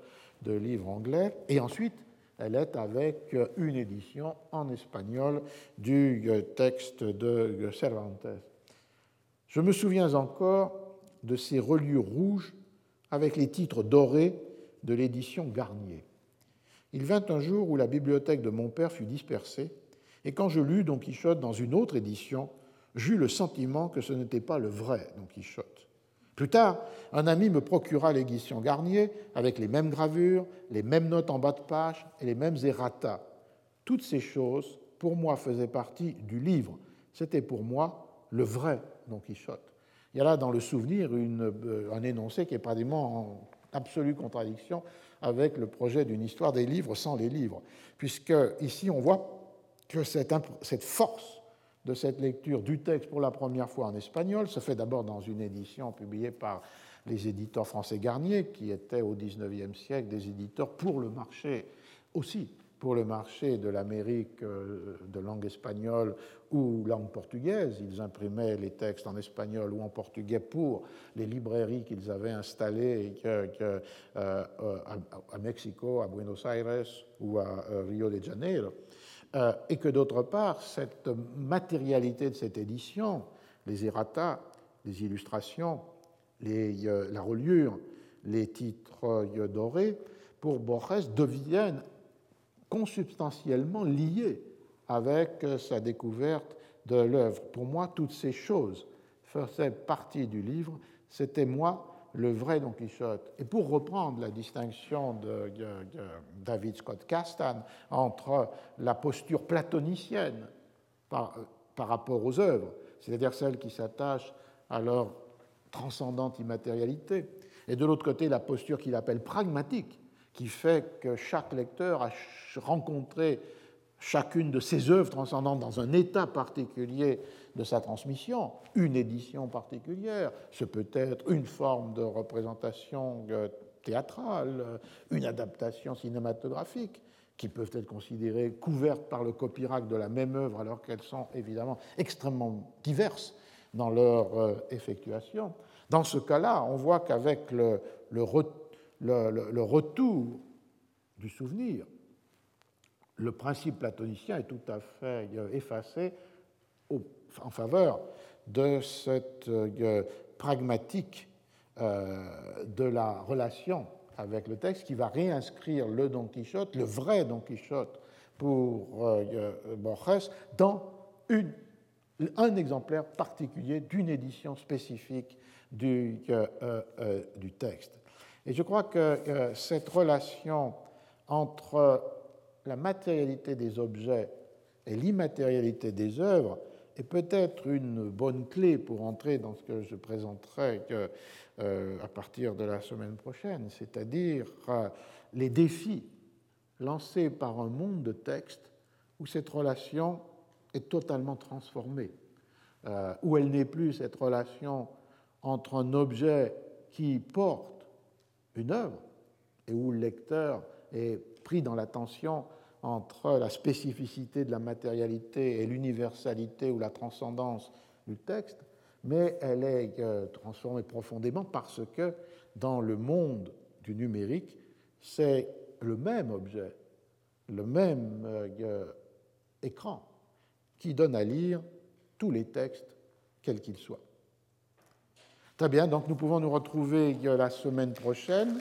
de livres anglais, et ensuite elle est avec une édition en espagnol du texte de Cervantes. Je me souviens encore de ces reliures rouges avec les titres dorés de l'édition Garnier. Il vint un jour où la bibliothèque de mon père fut dispersée, et quand je lus Don Quichotte dans une autre édition, j'eus le sentiment que ce n'était pas le vrai Don Quichotte. Plus tard, un ami me procura l'édition Garnier avec les mêmes gravures, les mêmes notes en bas de page et les mêmes errata. Toutes ces choses, pour moi, faisaient partie du livre. C'était pour moi le vrai Don Quichotte. Il y a là dans le souvenir euh, un énoncé qui est pratiquement en absolue contradiction avec le projet d'une histoire des livres sans les livres, puisque ici on voit que cette force de cette lecture du texte pour la première fois en espagnol se fait d'abord dans une édition publiée par les éditeurs français Garnier, qui étaient au XIXe siècle des éditeurs pour le marché aussi pour le marché de l'Amérique euh, de langue espagnole ou langue portugaise. Ils imprimaient les textes en espagnol ou en portugais pour les librairies qu'ils avaient installées euh, à Mexico, à Buenos Aires ou à euh, Rio de Janeiro. Euh, et que d'autre part, cette matérialité de cette édition, les errata, les illustrations, euh, la reliure, les titres euh, dorés, pour Borges deviennent consubstantiellement liés avec sa découverte de l'œuvre. Pour moi, toutes ces choses faisaient partie du livre. C'était moi le vrai Don Quichotte. Et pour reprendre la distinction de, David Scott Castan entre la posture platonicienne par, par rapport aux œuvres, c'est-à-dire celle qui s'attache à leur transcendante immatérialité, et de l'autre côté la posture qu'il appelle pragmatique, qui fait que chaque lecteur a rencontré chacune de ces œuvres transcendantes dans un état particulier de sa transmission, une édition particulière, ce peut être une forme de représentation euh, théâtrale, euh, une adaptation cinématographique, qui peuvent être considérées couvertes par le copyright de la même œuvre alors qu'elles sont évidemment extrêmement diverses dans leur euh, effectuation. Dans ce cas-là, on voit qu'avec le, retour du souvenir, le principe platonicien est tout à fait effacé en faveur de cette euh, pragmatique euh, de la relation avec le texte, qui va réinscrire le Don Quichotte, le vrai Don Quichotte pour euh, Borges, dans un exemplaire particulier d'une édition spécifique du, du, texte. Et je crois que cette relation entre la matérialité des objets et l'immatérialité des œuvres est peut-être une bonne clé pour entrer dans ce que je présenterai euh, à partir de la semaine prochaine, c'est-à-dire euh, les défis lancés par un monde de textes où cette relation est totalement transformée, euh, où elle n'est plus cette relation entre un objet qui porte une œuvre et où le lecteur est pris dans l'attention entre la spécificité de la matérialité et l'universalité ou la transcendance du texte, mais elle est euh, transformée profondément parce que dans le monde du numérique, c'est le même objet, le même euh, écran qui donne à lire tous les textes, quels qu'ils soient. Très bien, donc nous pouvons nous retrouver euh, la semaine prochaine.